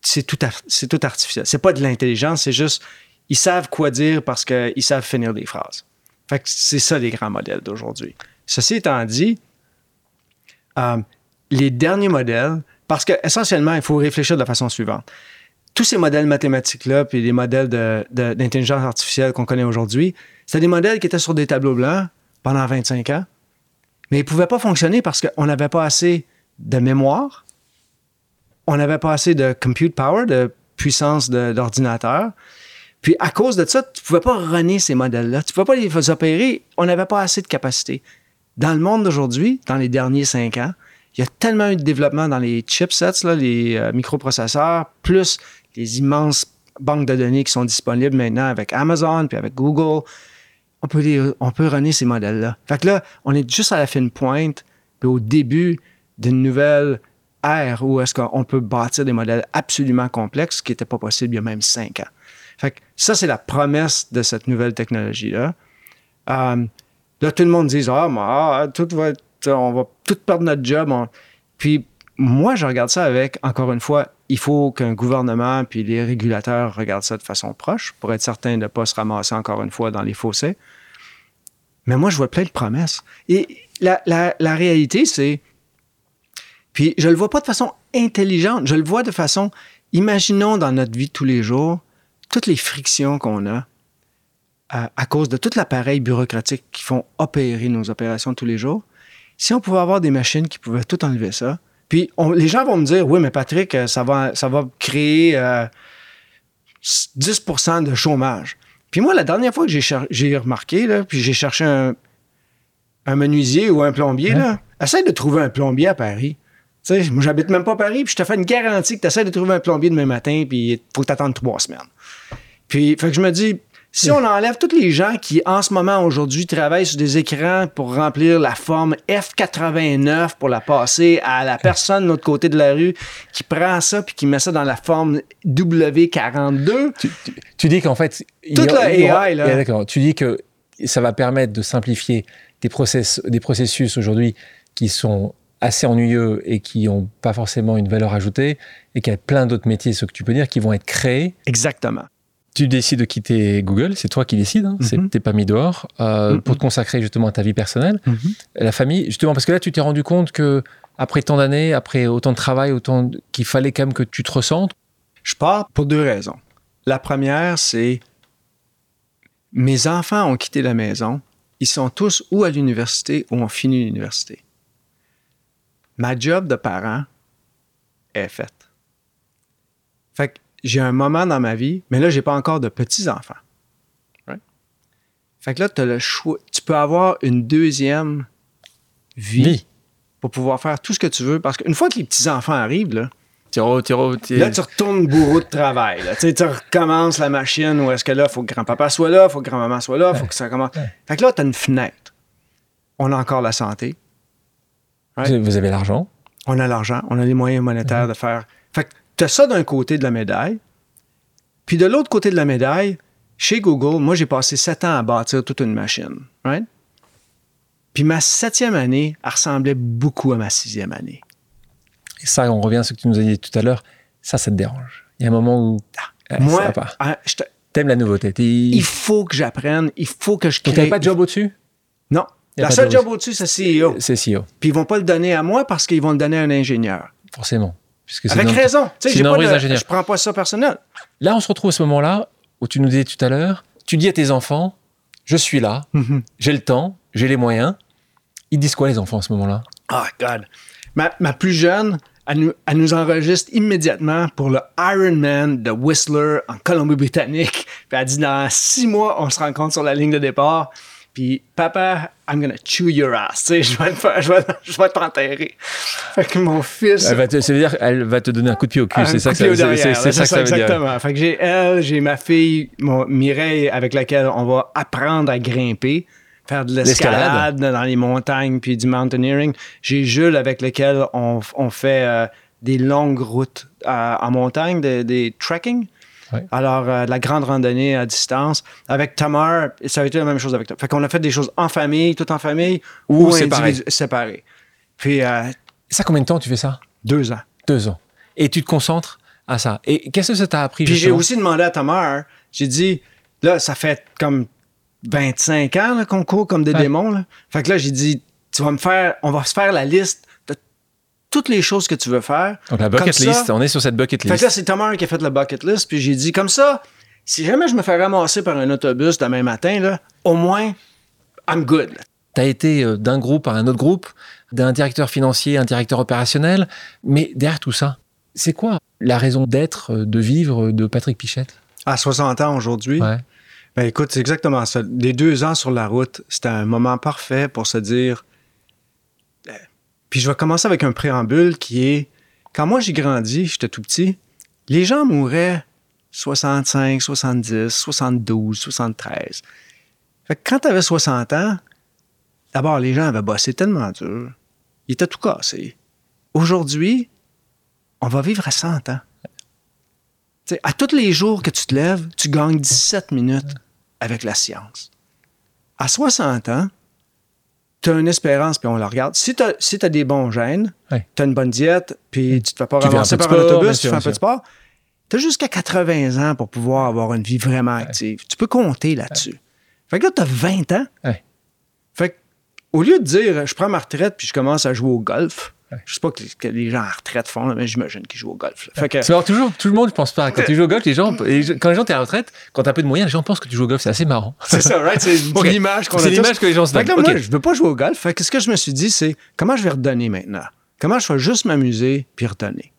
Speaker 1: c'est tout, c'est tout artificiel. C'est pas de l'intelligence, c'est juste ils savent quoi dire parce qu'ils savent finir des phrases. Fait c'est ça les grands modèles d'aujourd'hui. Ceci étant dit, euh, les derniers modèles, parce que essentiellement, il faut réfléchir de la façon suivante. Tous ces modèles mathématiques-là, puis les modèles d'intelligence artificielle qu'on connaît aujourd'hui, c'était des modèles qui étaient sur des tableaux blancs pendant 25 ans, mais ils ne pouvaient pas fonctionner parce qu'on n'avait pas assez de mémoire, on n'avait pas assez de compute power, de puissance d'ordinateur, Puis à cause de ça, tu ne pouvais pas runner ces modèles-là. Tu ne pouvais pas les opérer. On n'avait pas assez de capacité. Dans le monde d'aujourd'hui, dans les derniers cinq ans, il y a tellement eu de développement dans les chipsets, les euh, microprocesseurs, plus les immenses banques de données qui sont disponibles maintenant avec Amazon puis avec Google. On peut, les, runner ces modèles-là. Fait que là, on est juste à la fine pointe, puis au début d'une nouvelle où est-ce qu'on peut bâtir des modèles absolument complexes, qui n'était pas possible il y a même cinq ans. Fait que ça, c'est la promesse de cette nouvelle technologie-là. Euh, là, tout le monde dit Ah, ah tout va on va tout perdre notre job. Puis moi, je regarde ça avec, encore une fois, il faut qu'un gouvernement puis les régulateurs regardent ça de façon proche pour être certain de ne pas se ramasser encore une fois dans les fossés. Mais moi, je vois plein de promesses. Et la réalité, c'est. Puis je ne le vois pas de façon intelligente, je le vois de façon. Imaginons dans notre vie de tous les jours toutes les frictions qu'on a à, cause de tout l'appareil bureaucratique qui font opérer nos opérations tous les jours. Si on pouvait avoir des machines qui pouvaient tout enlever ça, puis les gens vont me dire, oui, mais Patrick, euh, ça va, ça va créer 10% euh, de chômage. Puis moi, la dernière fois que j'ai remarqué, là, puis j'ai cherché un, menuisier ou un plombier, là, essaye de trouver un plombier à Paris. Tu sais, moi, j'habite même pas à Paris, puis je te fais une garantie que tu essaies de trouver un plombier demain matin, puis il faut t'attendre trois semaines. Puis, fait que je me dis, si on enlève tous les gens qui, en ce moment, aujourd'hui, travaillent sur des écrans pour remplir la forme F89 pour la passer à la personne de l'autre côté de la rue qui prend ça puis qui met ça dans la forme W42.
Speaker 2: Tu, dis qu'en fait.
Speaker 1: Toute la AI, là.
Speaker 2: D'accord. Tu dis que ça va permettre de simplifier des, process, des processus aujourd'hui qui sont assez ennuyeux et qui n'ont pas forcément une valeur ajoutée et qu'il y a plein d'autres métiers, ce que tu peux dire, qui vont être créés.
Speaker 1: Exactement
Speaker 2: tu décides de quitter Google, c'est toi qui décides, hein, mm t'es pas mis dehors, euh, mhm. pour te consacrer justement à ta vie personnelle, mhm. la famille, justement, parce que là, tu t'es rendu compte que après tant d'années, après autant de travail, autant qu'il fallait quand même que tu te ressentes.
Speaker 1: Je pars pour deux raisons. La première, c'est mes enfants ont quitté la maison, ils sont tous ou à l'université ou ont fini l'université. Ma job de parent est faite. Fait que j'ai un moment dans ma vie, mais là, j'ai pas encore de petits-enfants. Fait que là, as le choix. Tu peux avoir une deuxième vie, pour pouvoir faire tout ce que tu veux. Parce qu'une fois que les petits-enfants arrivent, là,
Speaker 2: Tiro, tiro,
Speaker 1: Là, tu retournes bourreau de travail. Là. Tu recommences la machine où est-ce que là, il faut que grand-papa soit là, il faut que grand-maman soit là, il faut que ça commence. Fait que là, tu as une fenêtre. On a encore la santé.
Speaker 2: Vous avez l'argent.
Speaker 1: On a l'argent, on a les moyens monétaires de faire. Fait que tu as ça d'un côté de la médaille. Puis de l'autre côté de la médaille, chez Google, moi, j'ai passé sept ans à bâtir toute une machine. Right? Puis ma septième année, elle ressemblait beaucoup à ma sixième année.
Speaker 2: Et ça, on revient à ce que tu nous as dit tout à l'heure, ça, ça te dérange. Il y a un moment où
Speaker 1: ah, eh, moi, ça va pas. Ah,
Speaker 2: T'aimes la nouveauté.
Speaker 1: Il faut que j'apprenne, il faut que je crée.
Speaker 2: Tu n'avais pas de job au-dessus?
Speaker 1: Non. La seule job au-dessus, c'est CEO.
Speaker 2: C'est CEO.
Speaker 1: Puis ils vont pas le donner à moi parce qu'ils vont le donner à un ingénieur.
Speaker 2: Forcément.
Speaker 1: Avec raison. Tu sais, je prends pas ça personnel.
Speaker 2: Là, on se retrouve à ce moment-là où tu nous disais tout à l'heure, tu dis à tes enfants, je suis là, mhm. j'ai le temps, j'ai les moyens. Ils disent quoi les enfants à ce moment-là?
Speaker 1: Oh God. Ma, ma plus jeune, elle nous, elle nous, enregistre immédiatement pour le Ironman de Whistler en Colombie-Britannique. Puis elle dit dans six mois, on se rencontre sur la ligne de départ. Puis, papa, I'm gonna chew your ass. Tu sais, je vais, je vais, je vais t'enterrer. Fait que mon fils.
Speaker 2: Elle va te, ça veut dire elle va te donner un coup de pied au cul. C'est ça, que ça, c'est,
Speaker 1: c'est ça, que ça veut dire. Exactement. Fait que j'ai elle, j'ai ma fille, mon, Mireille, avec laquelle on va apprendre à grimper faire de l'escalade dans les montagnes puis du mountaineering. J'ai Jules avec lequel on, on fait euh, des longues routes euh, en montagne, des, des trekking. Alors, euh, la grande randonnée à distance. Avec Tamar, ça a été la même chose avec toi. Fait qu'on a fait des choses en famille, tout en famille, ou, séparés. Puis. Euh,
Speaker 2: ça, combien de temps tu fais ça?
Speaker 1: Deux ans.
Speaker 2: Deux ans. Et tu te concentres à ça. Et qu'est-ce que ça t'a appris?
Speaker 1: Puis j'ai aussi demandé à Tamar, j'ai dit, là, ça fait comme 25 ans qu'on court comme des démons. Là. Fait que là, j'ai dit, tu vas me faire, on va se faire la liste toutes les choses que tu veux faire.
Speaker 2: Donc la bucket list, on est sur cette bucket list.
Speaker 1: Fait que là, c'est Thomas qui a fait la bucket list, puis j'ai dit comme ça, si jamais je me fais ramasser par un autobus demain matin, là, au moins, I'm good.
Speaker 2: Tu as été euh, d'un groupe à un autre groupe, d'un directeur financier, un directeur opérationnel, mais derrière tout ça, c'est quoi la raison d'être, euh, de vivre de Patrick Pichette?
Speaker 1: À 60 ans aujourd'hui?
Speaker 2: Ouais.
Speaker 1: Ben écoute, c'est exactement ça. Les deux ans sur la route, c'était un moment parfait pour se dire. Puis je vais commencer avec un préambule qui est quand moi j'ai grandi, j'étais tout petit, les gens mouraient 65, 70, 72, 73. Fait que quand tu avais 60 ans, d'abord, les gens avaient bossé tellement dur. Ils étaient tout cassés. Aujourd'hui, on va vivre à 100 ans. À tous les jours que tu te lèves, tu gagnes 17 minutes avec la science. À 60 ans, tu as une espérance, puis on la regarde. Si tu as, si t'as des bons gènes,
Speaker 2: Ouais.
Speaker 1: tu as une bonne diète, puis tu te fais pas ramasser par un
Speaker 2: sport,
Speaker 1: autobus, tu fais un peu de sport, tu as jusqu'à 80 ans pour pouvoir avoir une vie vraiment active. Tu peux compter là-dessus. Fait que là, tu as 20 ans. Fait que, au lieu de dire, je prends ma retraite puis je commence à jouer au golf, je sais pas que, que les gens en retraite font, là, mais j'imagine qu'ils jouent au golf. Fait que,
Speaker 2: C'est alors toujours, tout le monde ne pense pas. Quand tu joues au golf, les gens, les gens- quand les gens t'es à la retraite, quand t'as un peu de moyens, les gens pensent que tu joues au golf. C'est assez marrant.
Speaker 1: c'est ça, right? C'est
Speaker 2: Ok.
Speaker 1: l'image qu'on a
Speaker 2: C'est l'image que les gens se
Speaker 1: Fait que là,
Speaker 2: donnent.
Speaker 1: moi,
Speaker 2: Ok.
Speaker 1: je veux pas jouer au golf. Fait que ce que je me suis dit, c'est comment je vais redonner maintenant? Comment je vais juste m'amuser puis redonner?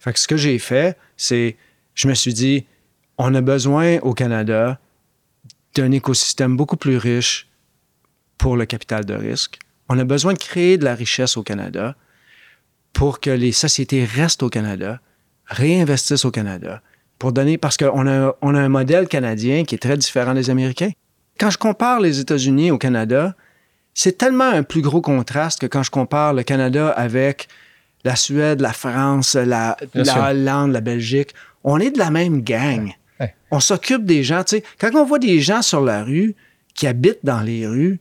Speaker 1: Fait que ce que j'ai fait, c'est je me suis dit, on a besoin au Canada d'un écosystème beaucoup plus riche pour le capital de risque. On a besoin de créer de la richesse au Canada pour que les sociétés restent au Canada, réinvestissent au Canada, pour donner, parce qu'on a, on a un modèle canadien qui est très différent des Américains. Quand je compare les États-Unis au Canada, c'est tellement un plus gros contraste que quand je compare le Canada avec la Suède, la France, la. Hollande, la Belgique. On est de la même gang.
Speaker 2: Ouais.
Speaker 1: On s'occupe des gens. Tu sais, quand on voit des gens sur la rue qui habitent dans les rues,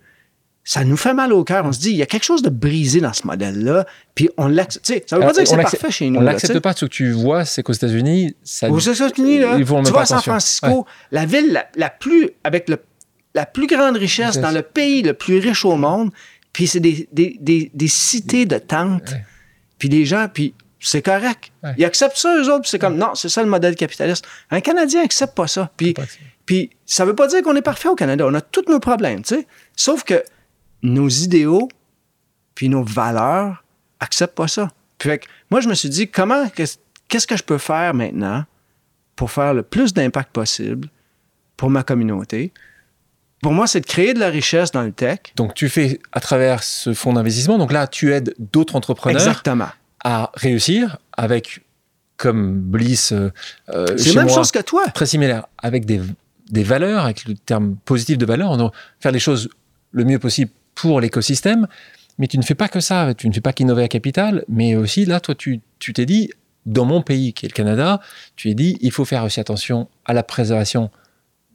Speaker 1: ça nous fait mal au cœur. On se dit, il y a quelque chose de brisé dans ce modèle-là, puis on l'accepte. Ça veut
Speaker 2: Alors,
Speaker 1: pas dire que c'est parfait chez nous.
Speaker 2: On l'accepte pas. Ce que tu vois, c'est qu'aux États-Unis, ça.
Speaker 1: Aux États-Unis, là,
Speaker 2: Ils vont
Speaker 1: tu à San. Francisco, la ville la, la plus, avec le- la plus grande richesse dans le pays le plus riche au monde, puis c'est des, des, des, des cités de tentes,
Speaker 2: Ouais.
Speaker 1: puis des gens, puis c'est correct.
Speaker 2: Ouais.
Speaker 1: Ils acceptent ça, eux autres, puis c'est comme, non, c'est ça le modèle capitaliste. Un Canadien accepte pas ça. Puis, puis ça veut pas dire qu'on est parfait au Canada. On a tous nos problèmes, tu sais. Sauf que nos idéaux, puis nos valeurs acceptent pas ça. Puis fait moi, je me suis dit, comment, qu'est- qu'est-ce que je peux faire maintenant pour faire le plus d'impact possible pour ma communauté? Pour moi, c'est de créer de la richesse dans le tech.
Speaker 2: Donc tu fais à travers ce fonds d'investissement. Donc là, tu aides d'autres entrepreneurs
Speaker 1: Exactement.
Speaker 2: à réussir avec, comme Bliss, euh, euh,
Speaker 1: C'est la même
Speaker 2: moi,
Speaker 1: chose que toi.
Speaker 2: très similaire, avec des, des valeurs, avec le terme positif de valeur, on doit faire les choses le mieux possible pour l'écosystème. Mais tu ne fais pas que ça, tu ne fais pas qu'innover à capital, mais aussi là, toi, tu t'es dit, dans mon pays qui est le Canada, tu t'es dit, il faut faire aussi attention à la préservation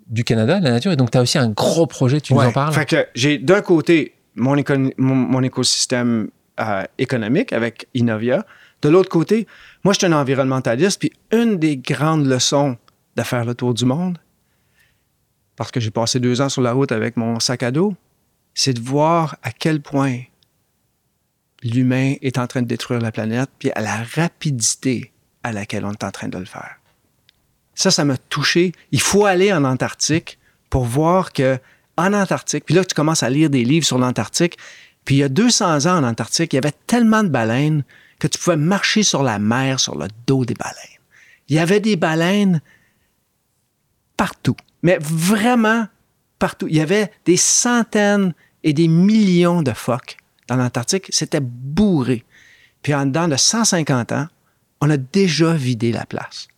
Speaker 2: du Canada, de la nature, et donc tu as aussi un gros projet, tu nous en parles
Speaker 1: Fait que j'ai d'un côté mon, mon écosystème euh, économique avec Innovia. De l'autre côté, moi, je suis un environnementaliste, puis une des grandes leçons de faire le tour du monde, parce que j'ai passé deux ans sur la route avec mon sac à dos, c'est de voir à quel point l'humain est en train de détruire la planète, puis à la rapidité à laquelle on est en train de le faire. Ça, ça m'a touché. Il faut aller en Antarctique pour voir que en Antarctique, puis là, tu commences à lire des livres sur l'Antarctique, puis il y a 200 ans en Antarctique, il y avait tellement de baleines que tu pouvais marcher sur la mer sur le dos des baleines. Il y avait des baleines partout, mais vraiment partout. Il y avait des centaines et des millions de phoques dans l'Antarctique. C'était bourré. Puis en dedans de 150 ans, on a déjà vidé la place.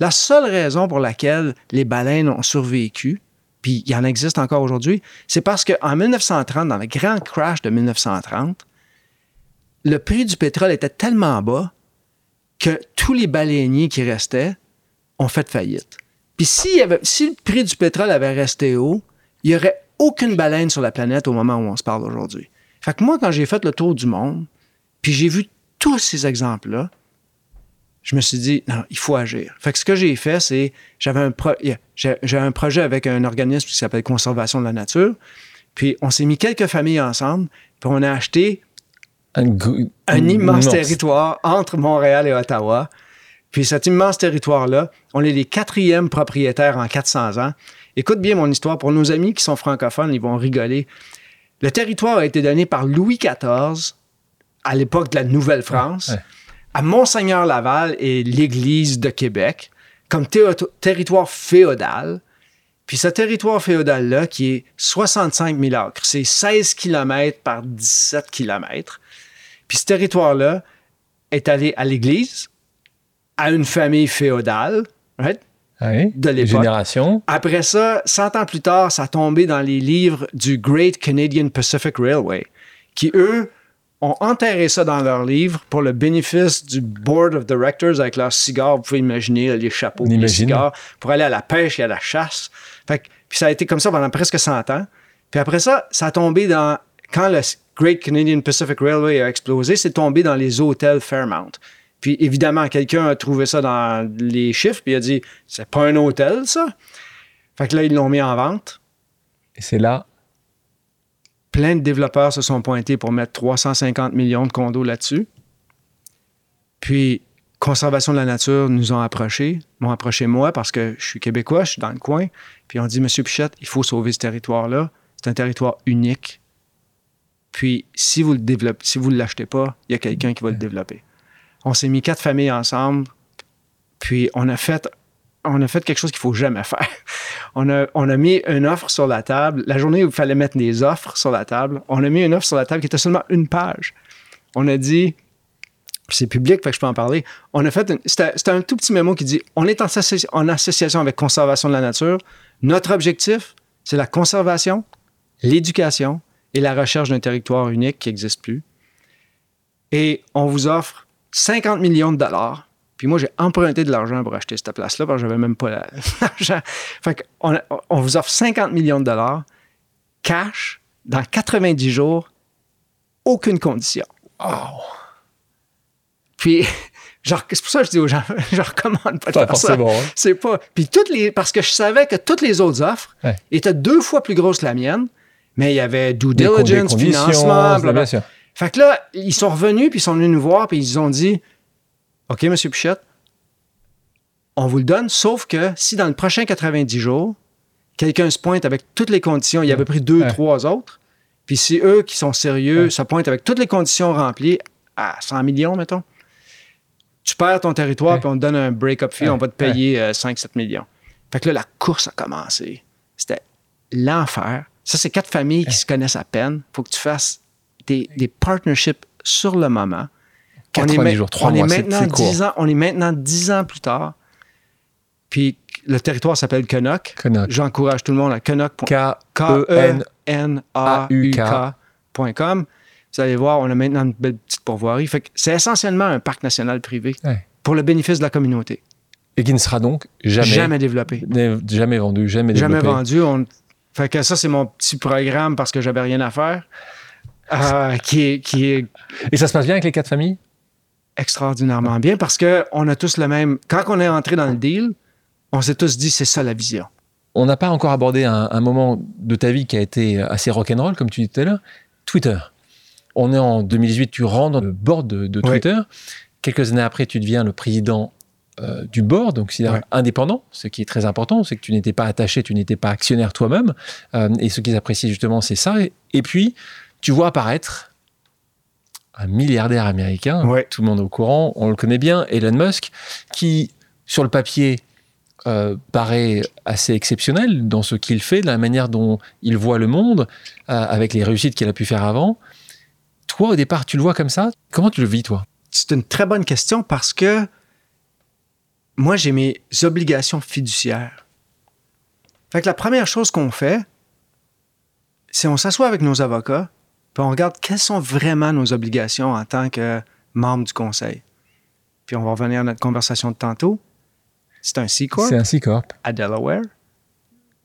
Speaker 1: La seule raison pour laquelle les baleines ont survécu, puis il y en existe encore aujourd'hui, c'est parce qu'en 1930, dans le grand crash de 1930, le prix du pétrole était tellement bas que tous les baleiniers qui restaient ont fait faillite. Puis y si le prix du pétrole avait resté haut, il n'y aurait aucune baleine sur la planète au moment où on se parle aujourd'hui. Fait que moi, quand j'ai fait le tour du monde, puis j'ai vu tous ces exemples-là, je me suis dit, non, il faut agir. Fait que ce que j'ai fait, c'est, j'avais un, pro- j'ai un projet avec un organisme qui s'appelle Conservation de la nature, puis on s'est mis quelques familles ensemble, puis on a acheté
Speaker 2: un
Speaker 1: immense territoire entre Montréal et Ottawa. Puis cet immense territoire-là, on est les quatrièmes propriétaires en 400 ans. Écoute bien mon histoire. Pour nos amis qui sont francophones, ils vont rigoler. Le territoire a été donné par Louis XIV à l'époque de la Nouvelle-France
Speaker 2: Ouais.
Speaker 1: à Monseigneur Laval et l'Église de Québec comme territoire féodal. Puis ce territoire féodal-là, qui est 65 000 acres, c'est 16 km par 17 km. Puis ce territoire-là est allé à l'église, à une famille féodale, right?
Speaker 2: Oui?
Speaker 1: De l'époque. Après ça, 100 ans plus tard, ça a tombé dans les livres du Great Canadian Pacific Railway, qui, eux, ont enterré ça dans leurs livres pour le bénéfice du Board of Directors avec leurs cigares. Vous pouvez imaginer les chapeaux, les cigares, pour aller à la pêche et à la chasse. Fait que- puis ça a été comme ça pendant presque 100 ans. Puis après ça, ça a tombé dans... Quand le Great Canadian Pacific Railway a explosé, c'est tombé dans les hôtels Fairmount. Puis évidemment, quelqu'un a trouvé ça dans les chiffres, puis il a dit, c'est pas un hôtel, ça. Fait que là, ils l'ont mis en vente.
Speaker 2: Et c'est là.
Speaker 1: Plein de développeurs se sont pointés pour mettre 350 millions de condos là-dessus. Puis, Conservation de la nature nous ont approchés, m'ont approché moi parce que je suis québécois, je suis dans le coin. Puis on dit, Monsieur Pichette, il faut sauver ce territoire-là. C'est un territoire unique. Puis, si vous le développez, si vous ne l'achetez pas, il y a quelqu'un qui va le développer. On s'est mis quatre familles ensemble, puis on a fait, quelque chose qu'il faut jamais faire. On a, mis une offre sur la table. La journée où il fallait mettre des offres sur la table, on a mis une offre sur la table qui était seulement une page. On a dit, c'est public, fait que je peux en parler. On a fait, c'était un tout petit mémo qui dit, on est en, en association avec Conservation de la nature. Notre objectif, c'est la conservation, l'éducation et la recherche d'un territoire unique qui n'existe plus. Et on vous offre 50 millions de dollars. Puis moi, j'ai emprunté de l'argent pour acheter cette place-là parce que j'avais même pas la- l'argent. fait qu'on on vous offre 50 millions de dollars, cash, dans 90 jours, aucune condition. Puis, genre, c'est pour ça que je dis aux gens, je recommande pas de faire ça.
Speaker 2: hein.
Speaker 1: C'est pas. Puis toutes les. Parce que je savais que toutes les autres offres
Speaker 2: Ouais.
Speaker 1: étaient deux fois plus grosses que la mienne, mais il y avait due
Speaker 2: des
Speaker 1: diligence, financement,
Speaker 2: bien sûr.
Speaker 1: Fait que là, ils sont revenus, puis ils sont venus nous voir, puis ils ont dit OK, M. Pichette, on vous le donne, sauf que si dans le prochain 90 jours, quelqu'un se pointe avec toutes les conditions, il y avait pris deux,
Speaker 2: Ouais.
Speaker 1: trois autres, puis si eux qui sont sérieux
Speaker 2: Ouais.
Speaker 1: se pointent avec toutes les conditions remplies à 100 millions, mettons, tu perds ton territoire, puis on te donne un break-up fee, on va te payer euh, 5-7 millions. Fait que là, la course a commencé. C'était l'enfer. Ça, c'est quatre familles qui se connaissent à peine. faut que tu fasses des, des partnerships sur le moment. On est
Speaker 2: 90
Speaker 1: ma-
Speaker 2: jours, 3
Speaker 1: on
Speaker 2: mois,
Speaker 1: est maintenant
Speaker 2: court.
Speaker 1: 10 ans, on est maintenant 10 ans plus tard. Puis le territoire s'appelle Canuck.
Speaker 2: Canuck.
Speaker 1: J'encourage tout le monde à Canuck.
Speaker 2: E
Speaker 1: E. K-E-N-A-U-K.com. Vous allez voir, on a maintenant une belle petite pourvoirie. Fait c'est essentiellement un parc national privé
Speaker 2: Ouais.
Speaker 1: pour le bénéfice de la communauté.
Speaker 2: Et qui ne sera donc jamais,
Speaker 1: Jamais développé.
Speaker 2: jamais vendu, jamais
Speaker 1: Jamais
Speaker 2: développé.
Speaker 1: vendu. On... Fait que ça, c'est mon petit programme parce que j'avais rien à faire. Euh, qui, est, qui est
Speaker 2: Et ça se passe bien avec les quatre familles?
Speaker 1: Extraordinairement bien parce qu'on a tous le même. Quand on est entré dans le deal, on s'est tous dit c'est ça la vision.
Speaker 2: On n'a pas encore abordé un, un moment de ta vie qui a été assez rock'n'roll, comme tu disais tout à l'heure. Twitter. On est en 2018, tu rentres dans le board de. Twitter. Quelques années après, tu deviens le président euh, du board, donc c'est
Speaker 1: Ouais.
Speaker 2: indépendant, ce qui est très important, c'est que tu n'étais pas attaché, tu n'étais pas actionnaire toi-même. Euh, et ce qu'ils apprécient justement, c'est ça. Et, et puis, tu vois apparaître un milliardaire américain,
Speaker 1: Ouais.
Speaker 2: tout le monde est au courant, on le connaît bien, Elon Musk, qui, sur le papier, euh, paraît assez exceptionnel dans ce qu'il fait, de la manière dont il voit le monde, euh, avec les réussites qu'il a pu faire avant. Toi, au départ, tu le vois comme ça? Comment tu le vis, toi?
Speaker 1: C'est une très bonne question parce que moi, j'ai mes obligations fiduciaires. Fait que la première chose qu'on fait, c'est on s'assoit avec nos avocats, puis on regarde quelles sont vraiment nos obligations en tant que membre du conseil. Puis on va revenir à notre conversation de tantôt. C'est un C-Corp
Speaker 2: C'est un C-Corp.
Speaker 1: à Delaware.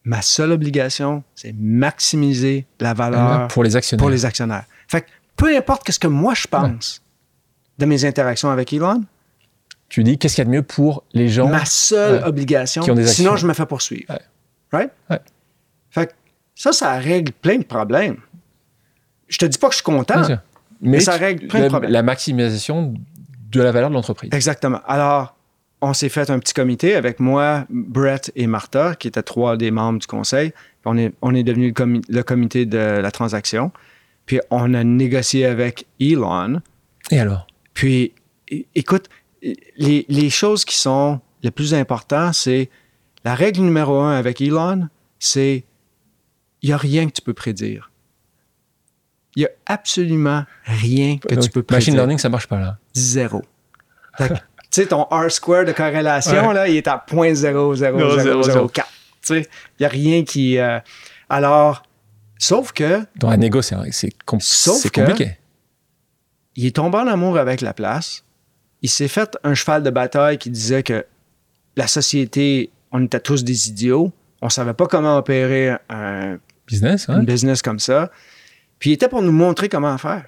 Speaker 1: Ma seule obligation, c'est maximiser la valeur
Speaker 2: Pour les actionnaires.
Speaker 1: pour les actionnaires. Fait que peu importe ce que moi je pense de mes interactions avec Elon,
Speaker 2: Tu dis qu'est-ce qu'il y a de mieux pour les gens
Speaker 1: ma seule
Speaker 2: ouais,
Speaker 1: obligation,
Speaker 2: qui ont des
Speaker 1: sinon je me fais poursuivre.
Speaker 2: Ouais.
Speaker 1: Right?
Speaker 2: Ouais.
Speaker 1: Fait que ça, ça règle plein de problèmes. Je te dis pas que je suis content.
Speaker 2: Mais
Speaker 1: ça règle plein de
Speaker 2: la,
Speaker 1: problèmes.
Speaker 2: la maximisation de la valeur de l'entreprise.
Speaker 1: Exactement. Alors, on s'est fait un petit comité avec moi, Brett et Martha, qui étaient trois des membres du conseil. On est, on est devenu le, comi- le comité de la transaction. Puis on a négocié avec Elon.
Speaker 2: Et alors?
Speaker 1: Puis, écoute, les, les choses qui sont le plus important, c'est la règle numéro un avec Elon, c'est il n'y a rien que tu peux prédire. Il n'y a absolument rien que
Speaker 2: Donc,
Speaker 1: tu peux prédire.
Speaker 2: Machine learning, ça marche pas là.
Speaker 1: Zéro. Tu sais, ton R-square de corrélation,
Speaker 2: Ouais.
Speaker 1: là, il est à 0.00004. Tu sais, il n'y a rien qui... euh, alors, sauf que
Speaker 2: Dans un égo, c'est c'est com-
Speaker 1: Sauf
Speaker 2: c'est
Speaker 1: que-
Speaker 2: compliqué.
Speaker 1: il est tombé en amour avec la place. Il s'est fait un cheval de bataille qui disait que la société, on était tous des idiots. On savait pas comment opérer un,
Speaker 2: Business, ouais.
Speaker 1: une business comme ça. Puis il était pour nous montrer comment faire.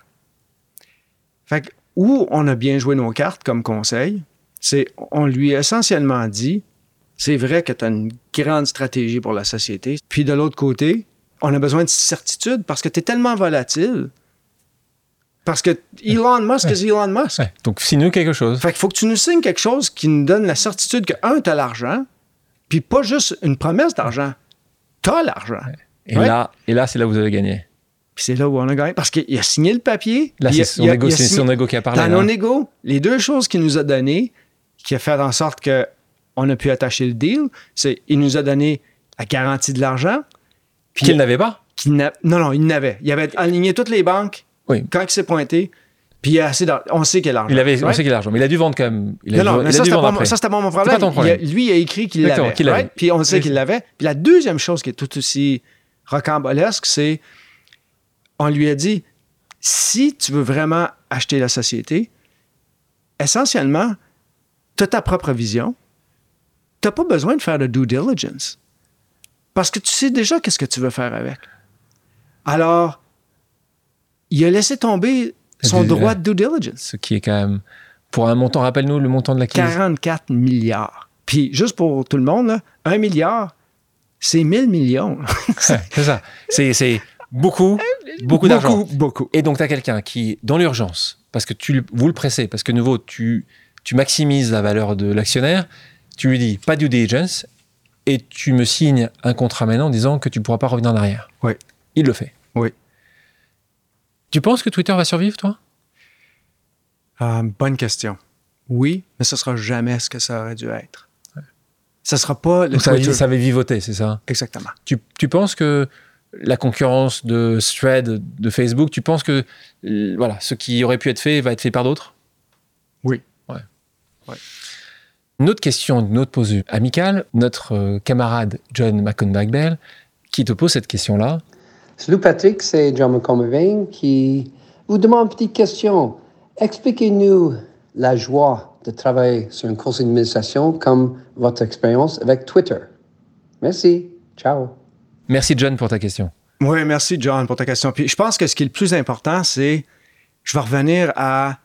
Speaker 1: Fait que, où on a bien joué nos cartes comme conseil, c'est on lui a essentiellement dit c'est vrai que tu as une grande stratégie pour la société. Puis de l'autre côté, on a besoin de certitude parce que tu es tellement volatile. Parce que Elon Musk
Speaker 2: Ouais.
Speaker 1: est Elon Musk.
Speaker 2: Ouais. Donc, signe-nous quelque chose.
Speaker 1: Fait qu'il faut que tu nous signes quelque chose qui nous donne la certitude que, un, tu as l'argent, puis pas juste une promesse d'argent. Tu as l'argent.
Speaker 2: Et
Speaker 1: Ouais.
Speaker 2: là, et là c'est là où vous avez gagné.
Speaker 1: Puis c'est là où on a gagné. Parce qu'il a signé le papier.
Speaker 2: Là, c'est
Speaker 1: a
Speaker 2: c'est
Speaker 1: signé-
Speaker 2: qui a parlé.
Speaker 1: Dans égo, les deux choses qu'il nous a données, qui a fait en sorte que on a pu attacher le deal, c'est il nous a donné la garantie de l'argent. Puis
Speaker 2: Qu'il n'avait pas?
Speaker 1: qu'il non, non, il n'avait. Il avait aligné toutes les banques
Speaker 2: Oui.
Speaker 1: quand il s'est pointé. Puis il y a assez d'argent. On sait qu'il y a l'argent.
Speaker 2: Il avait, on sait qu'il a l'argent, mais il a dû vendre quand même. Il a,
Speaker 1: Non,
Speaker 2: dû-
Speaker 1: non,
Speaker 2: il
Speaker 1: ça, c'était pas, mon- c'était pas problème.
Speaker 2: ton problème.
Speaker 1: Il a- lui, il a écrit qu'il l'avait.
Speaker 2: qu'il
Speaker 1: right? Puis on sait qu'il l'avait. Puis la deuxième chose qui est tout aussi rocambolesque, c'est on lui a dit si tu veux vraiment acheter la société, essentiellement, tu as ta propre vision. Tu n'as pas besoin de faire de due diligence. Parce que tu sais déjà qu'est-ce que tu veux faire avec. Alors, il a laissé tomber son
Speaker 2: Du-
Speaker 1: droit de due diligence.
Speaker 2: Ce qui est quand même. Pour un montant, rappelle-nous le montant de la crise.
Speaker 1: 44 milliards. Puis, juste pour tout le monde, là, un milliard, c'est 1000 millions.
Speaker 2: C'est ça. C'est, c'est beaucoup, beaucoup d'argent.
Speaker 1: Beaucoup, beaucoup.
Speaker 2: Et donc, tu as quelqu'un qui, dans l'urgence, parce que tu, vous le pressez, parce que, nouveau, tu, tu maximises la valeur de l'actionnaire, tu lui dis pas due diligence, et tu me signes un contrat maintenant en disant que tu ne pourras pas revenir en arrière.
Speaker 1: Oui.
Speaker 2: Il le fait.
Speaker 1: Oui.
Speaker 2: Tu penses que Twitter va survivre, toi?
Speaker 1: Euh, bonne question. Oui, mais ce sera jamais ce que ça aurait dû être. Ce sera pas le
Speaker 2: Donc, ça,
Speaker 1: Twitter.
Speaker 2: ça avait vivoté, c'est ça?
Speaker 1: Exactement.
Speaker 2: tu, tu penses que la concurrence de Thread, de Facebook, tu penses que euh, voilà, ce qui aurait pu être fait va être fait par d'autres?
Speaker 1: Oui.
Speaker 2: Ouais.
Speaker 1: Ouais.
Speaker 2: Une autre question, une autre pause amicale. Notre euh, camarade John McConbach-Bell qui te pose cette question-là.
Speaker 5: Salut Patrick, c'est John McCormick qui vous demande une petite question. Expliquez-nous la joie de travailler sur un conseil d'administration comme votre expérience avec Twitter. Merci. Ciao.
Speaker 2: Merci John pour ta question.
Speaker 1: Oui, merci, John, pour ta question. Puis je pense que ce qui est le plus important, c'est. Je vais revenir à.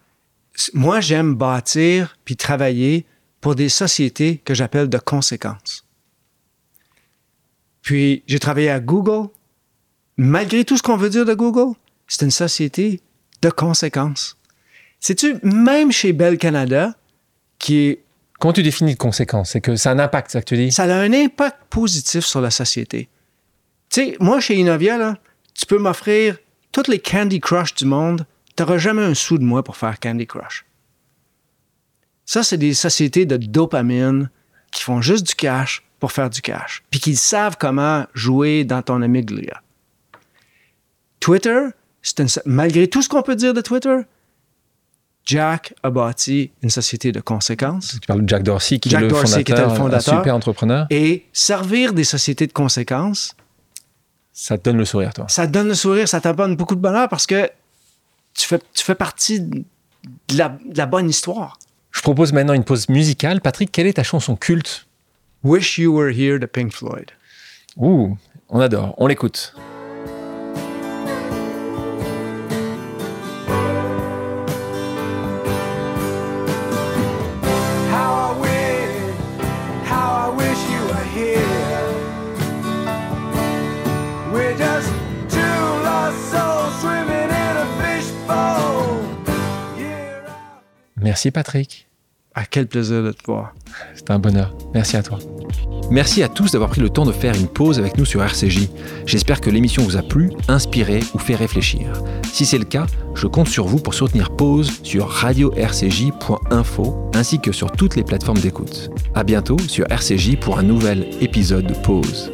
Speaker 1: Moi, j'aime bâtir puis travailler pour des sociétés que j'appelle de conséquences. Puis j'ai travaillé à Google. Malgré tout ce qu'on veut dire de Google, c'est une société de conséquences. Sais-tu, même chez Bell Canada, qui est
Speaker 2: Comment tu définis de conséquence? C'est que ça a un impact, ça que tu dis?
Speaker 1: Ça a un impact positif sur la société. Tu sais, moi, chez Innovia, là, tu peux m'offrir toutes les Candy Crush du monde, tu n'auras jamais un sou de moi pour faire Candy Crush. Ça, c'est des sociétés de dopamine qui font juste du cash pour faire du cash, puis qui savent comment jouer dans ton amygdala. Twitter, une malgré tout ce qu'on peut dire de Twitter, Jack a bâti une société de conséquences.
Speaker 2: Tu parles de Jack Dorsey, qui
Speaker 1: Jack
Speaker 2: est le
Speaker 1: Dorsey,
Speaker 2: fondateur,
Speaker 1: qui était le fondateur.
Speaker 2: un super entrepreneur.
Speaker 1: Et servir des sociétés de conséquences,
Speaker 2: Ça te donne le sourire, toi.
Speaker 1: ça te donne le sourire, ça t'apporte beaucoup de bonheur parce que tu fais, tu fais partie de la, de la bonne histoire.
Speaker 2: Je propose maintenant une pause musicale. Patrick, quelle est ta chanson culte?
Speaker 1: Wish You Were Here de Pink Floyd.
Speaker 2: Ouh, on adore. On l'écoute. Merci, Patrick.
Speaker 1: Ah, quel plaisir de te voir.
Speaker 2: C'est un bonheur. Merci à toi. Merci à tous d'avoir pris le temps de faire une pause avec nous sur RCJ. J'espère que l'émission vous a plu, inspiré ou fait réfléchir. Si c'est le cas, je compte sur vous pour soutenir Pause sur radio-rcj.info ainsi que sur toutes les plateformes d'écoute. À bientôt sur RCJ pour un nouvel épisode de Pause.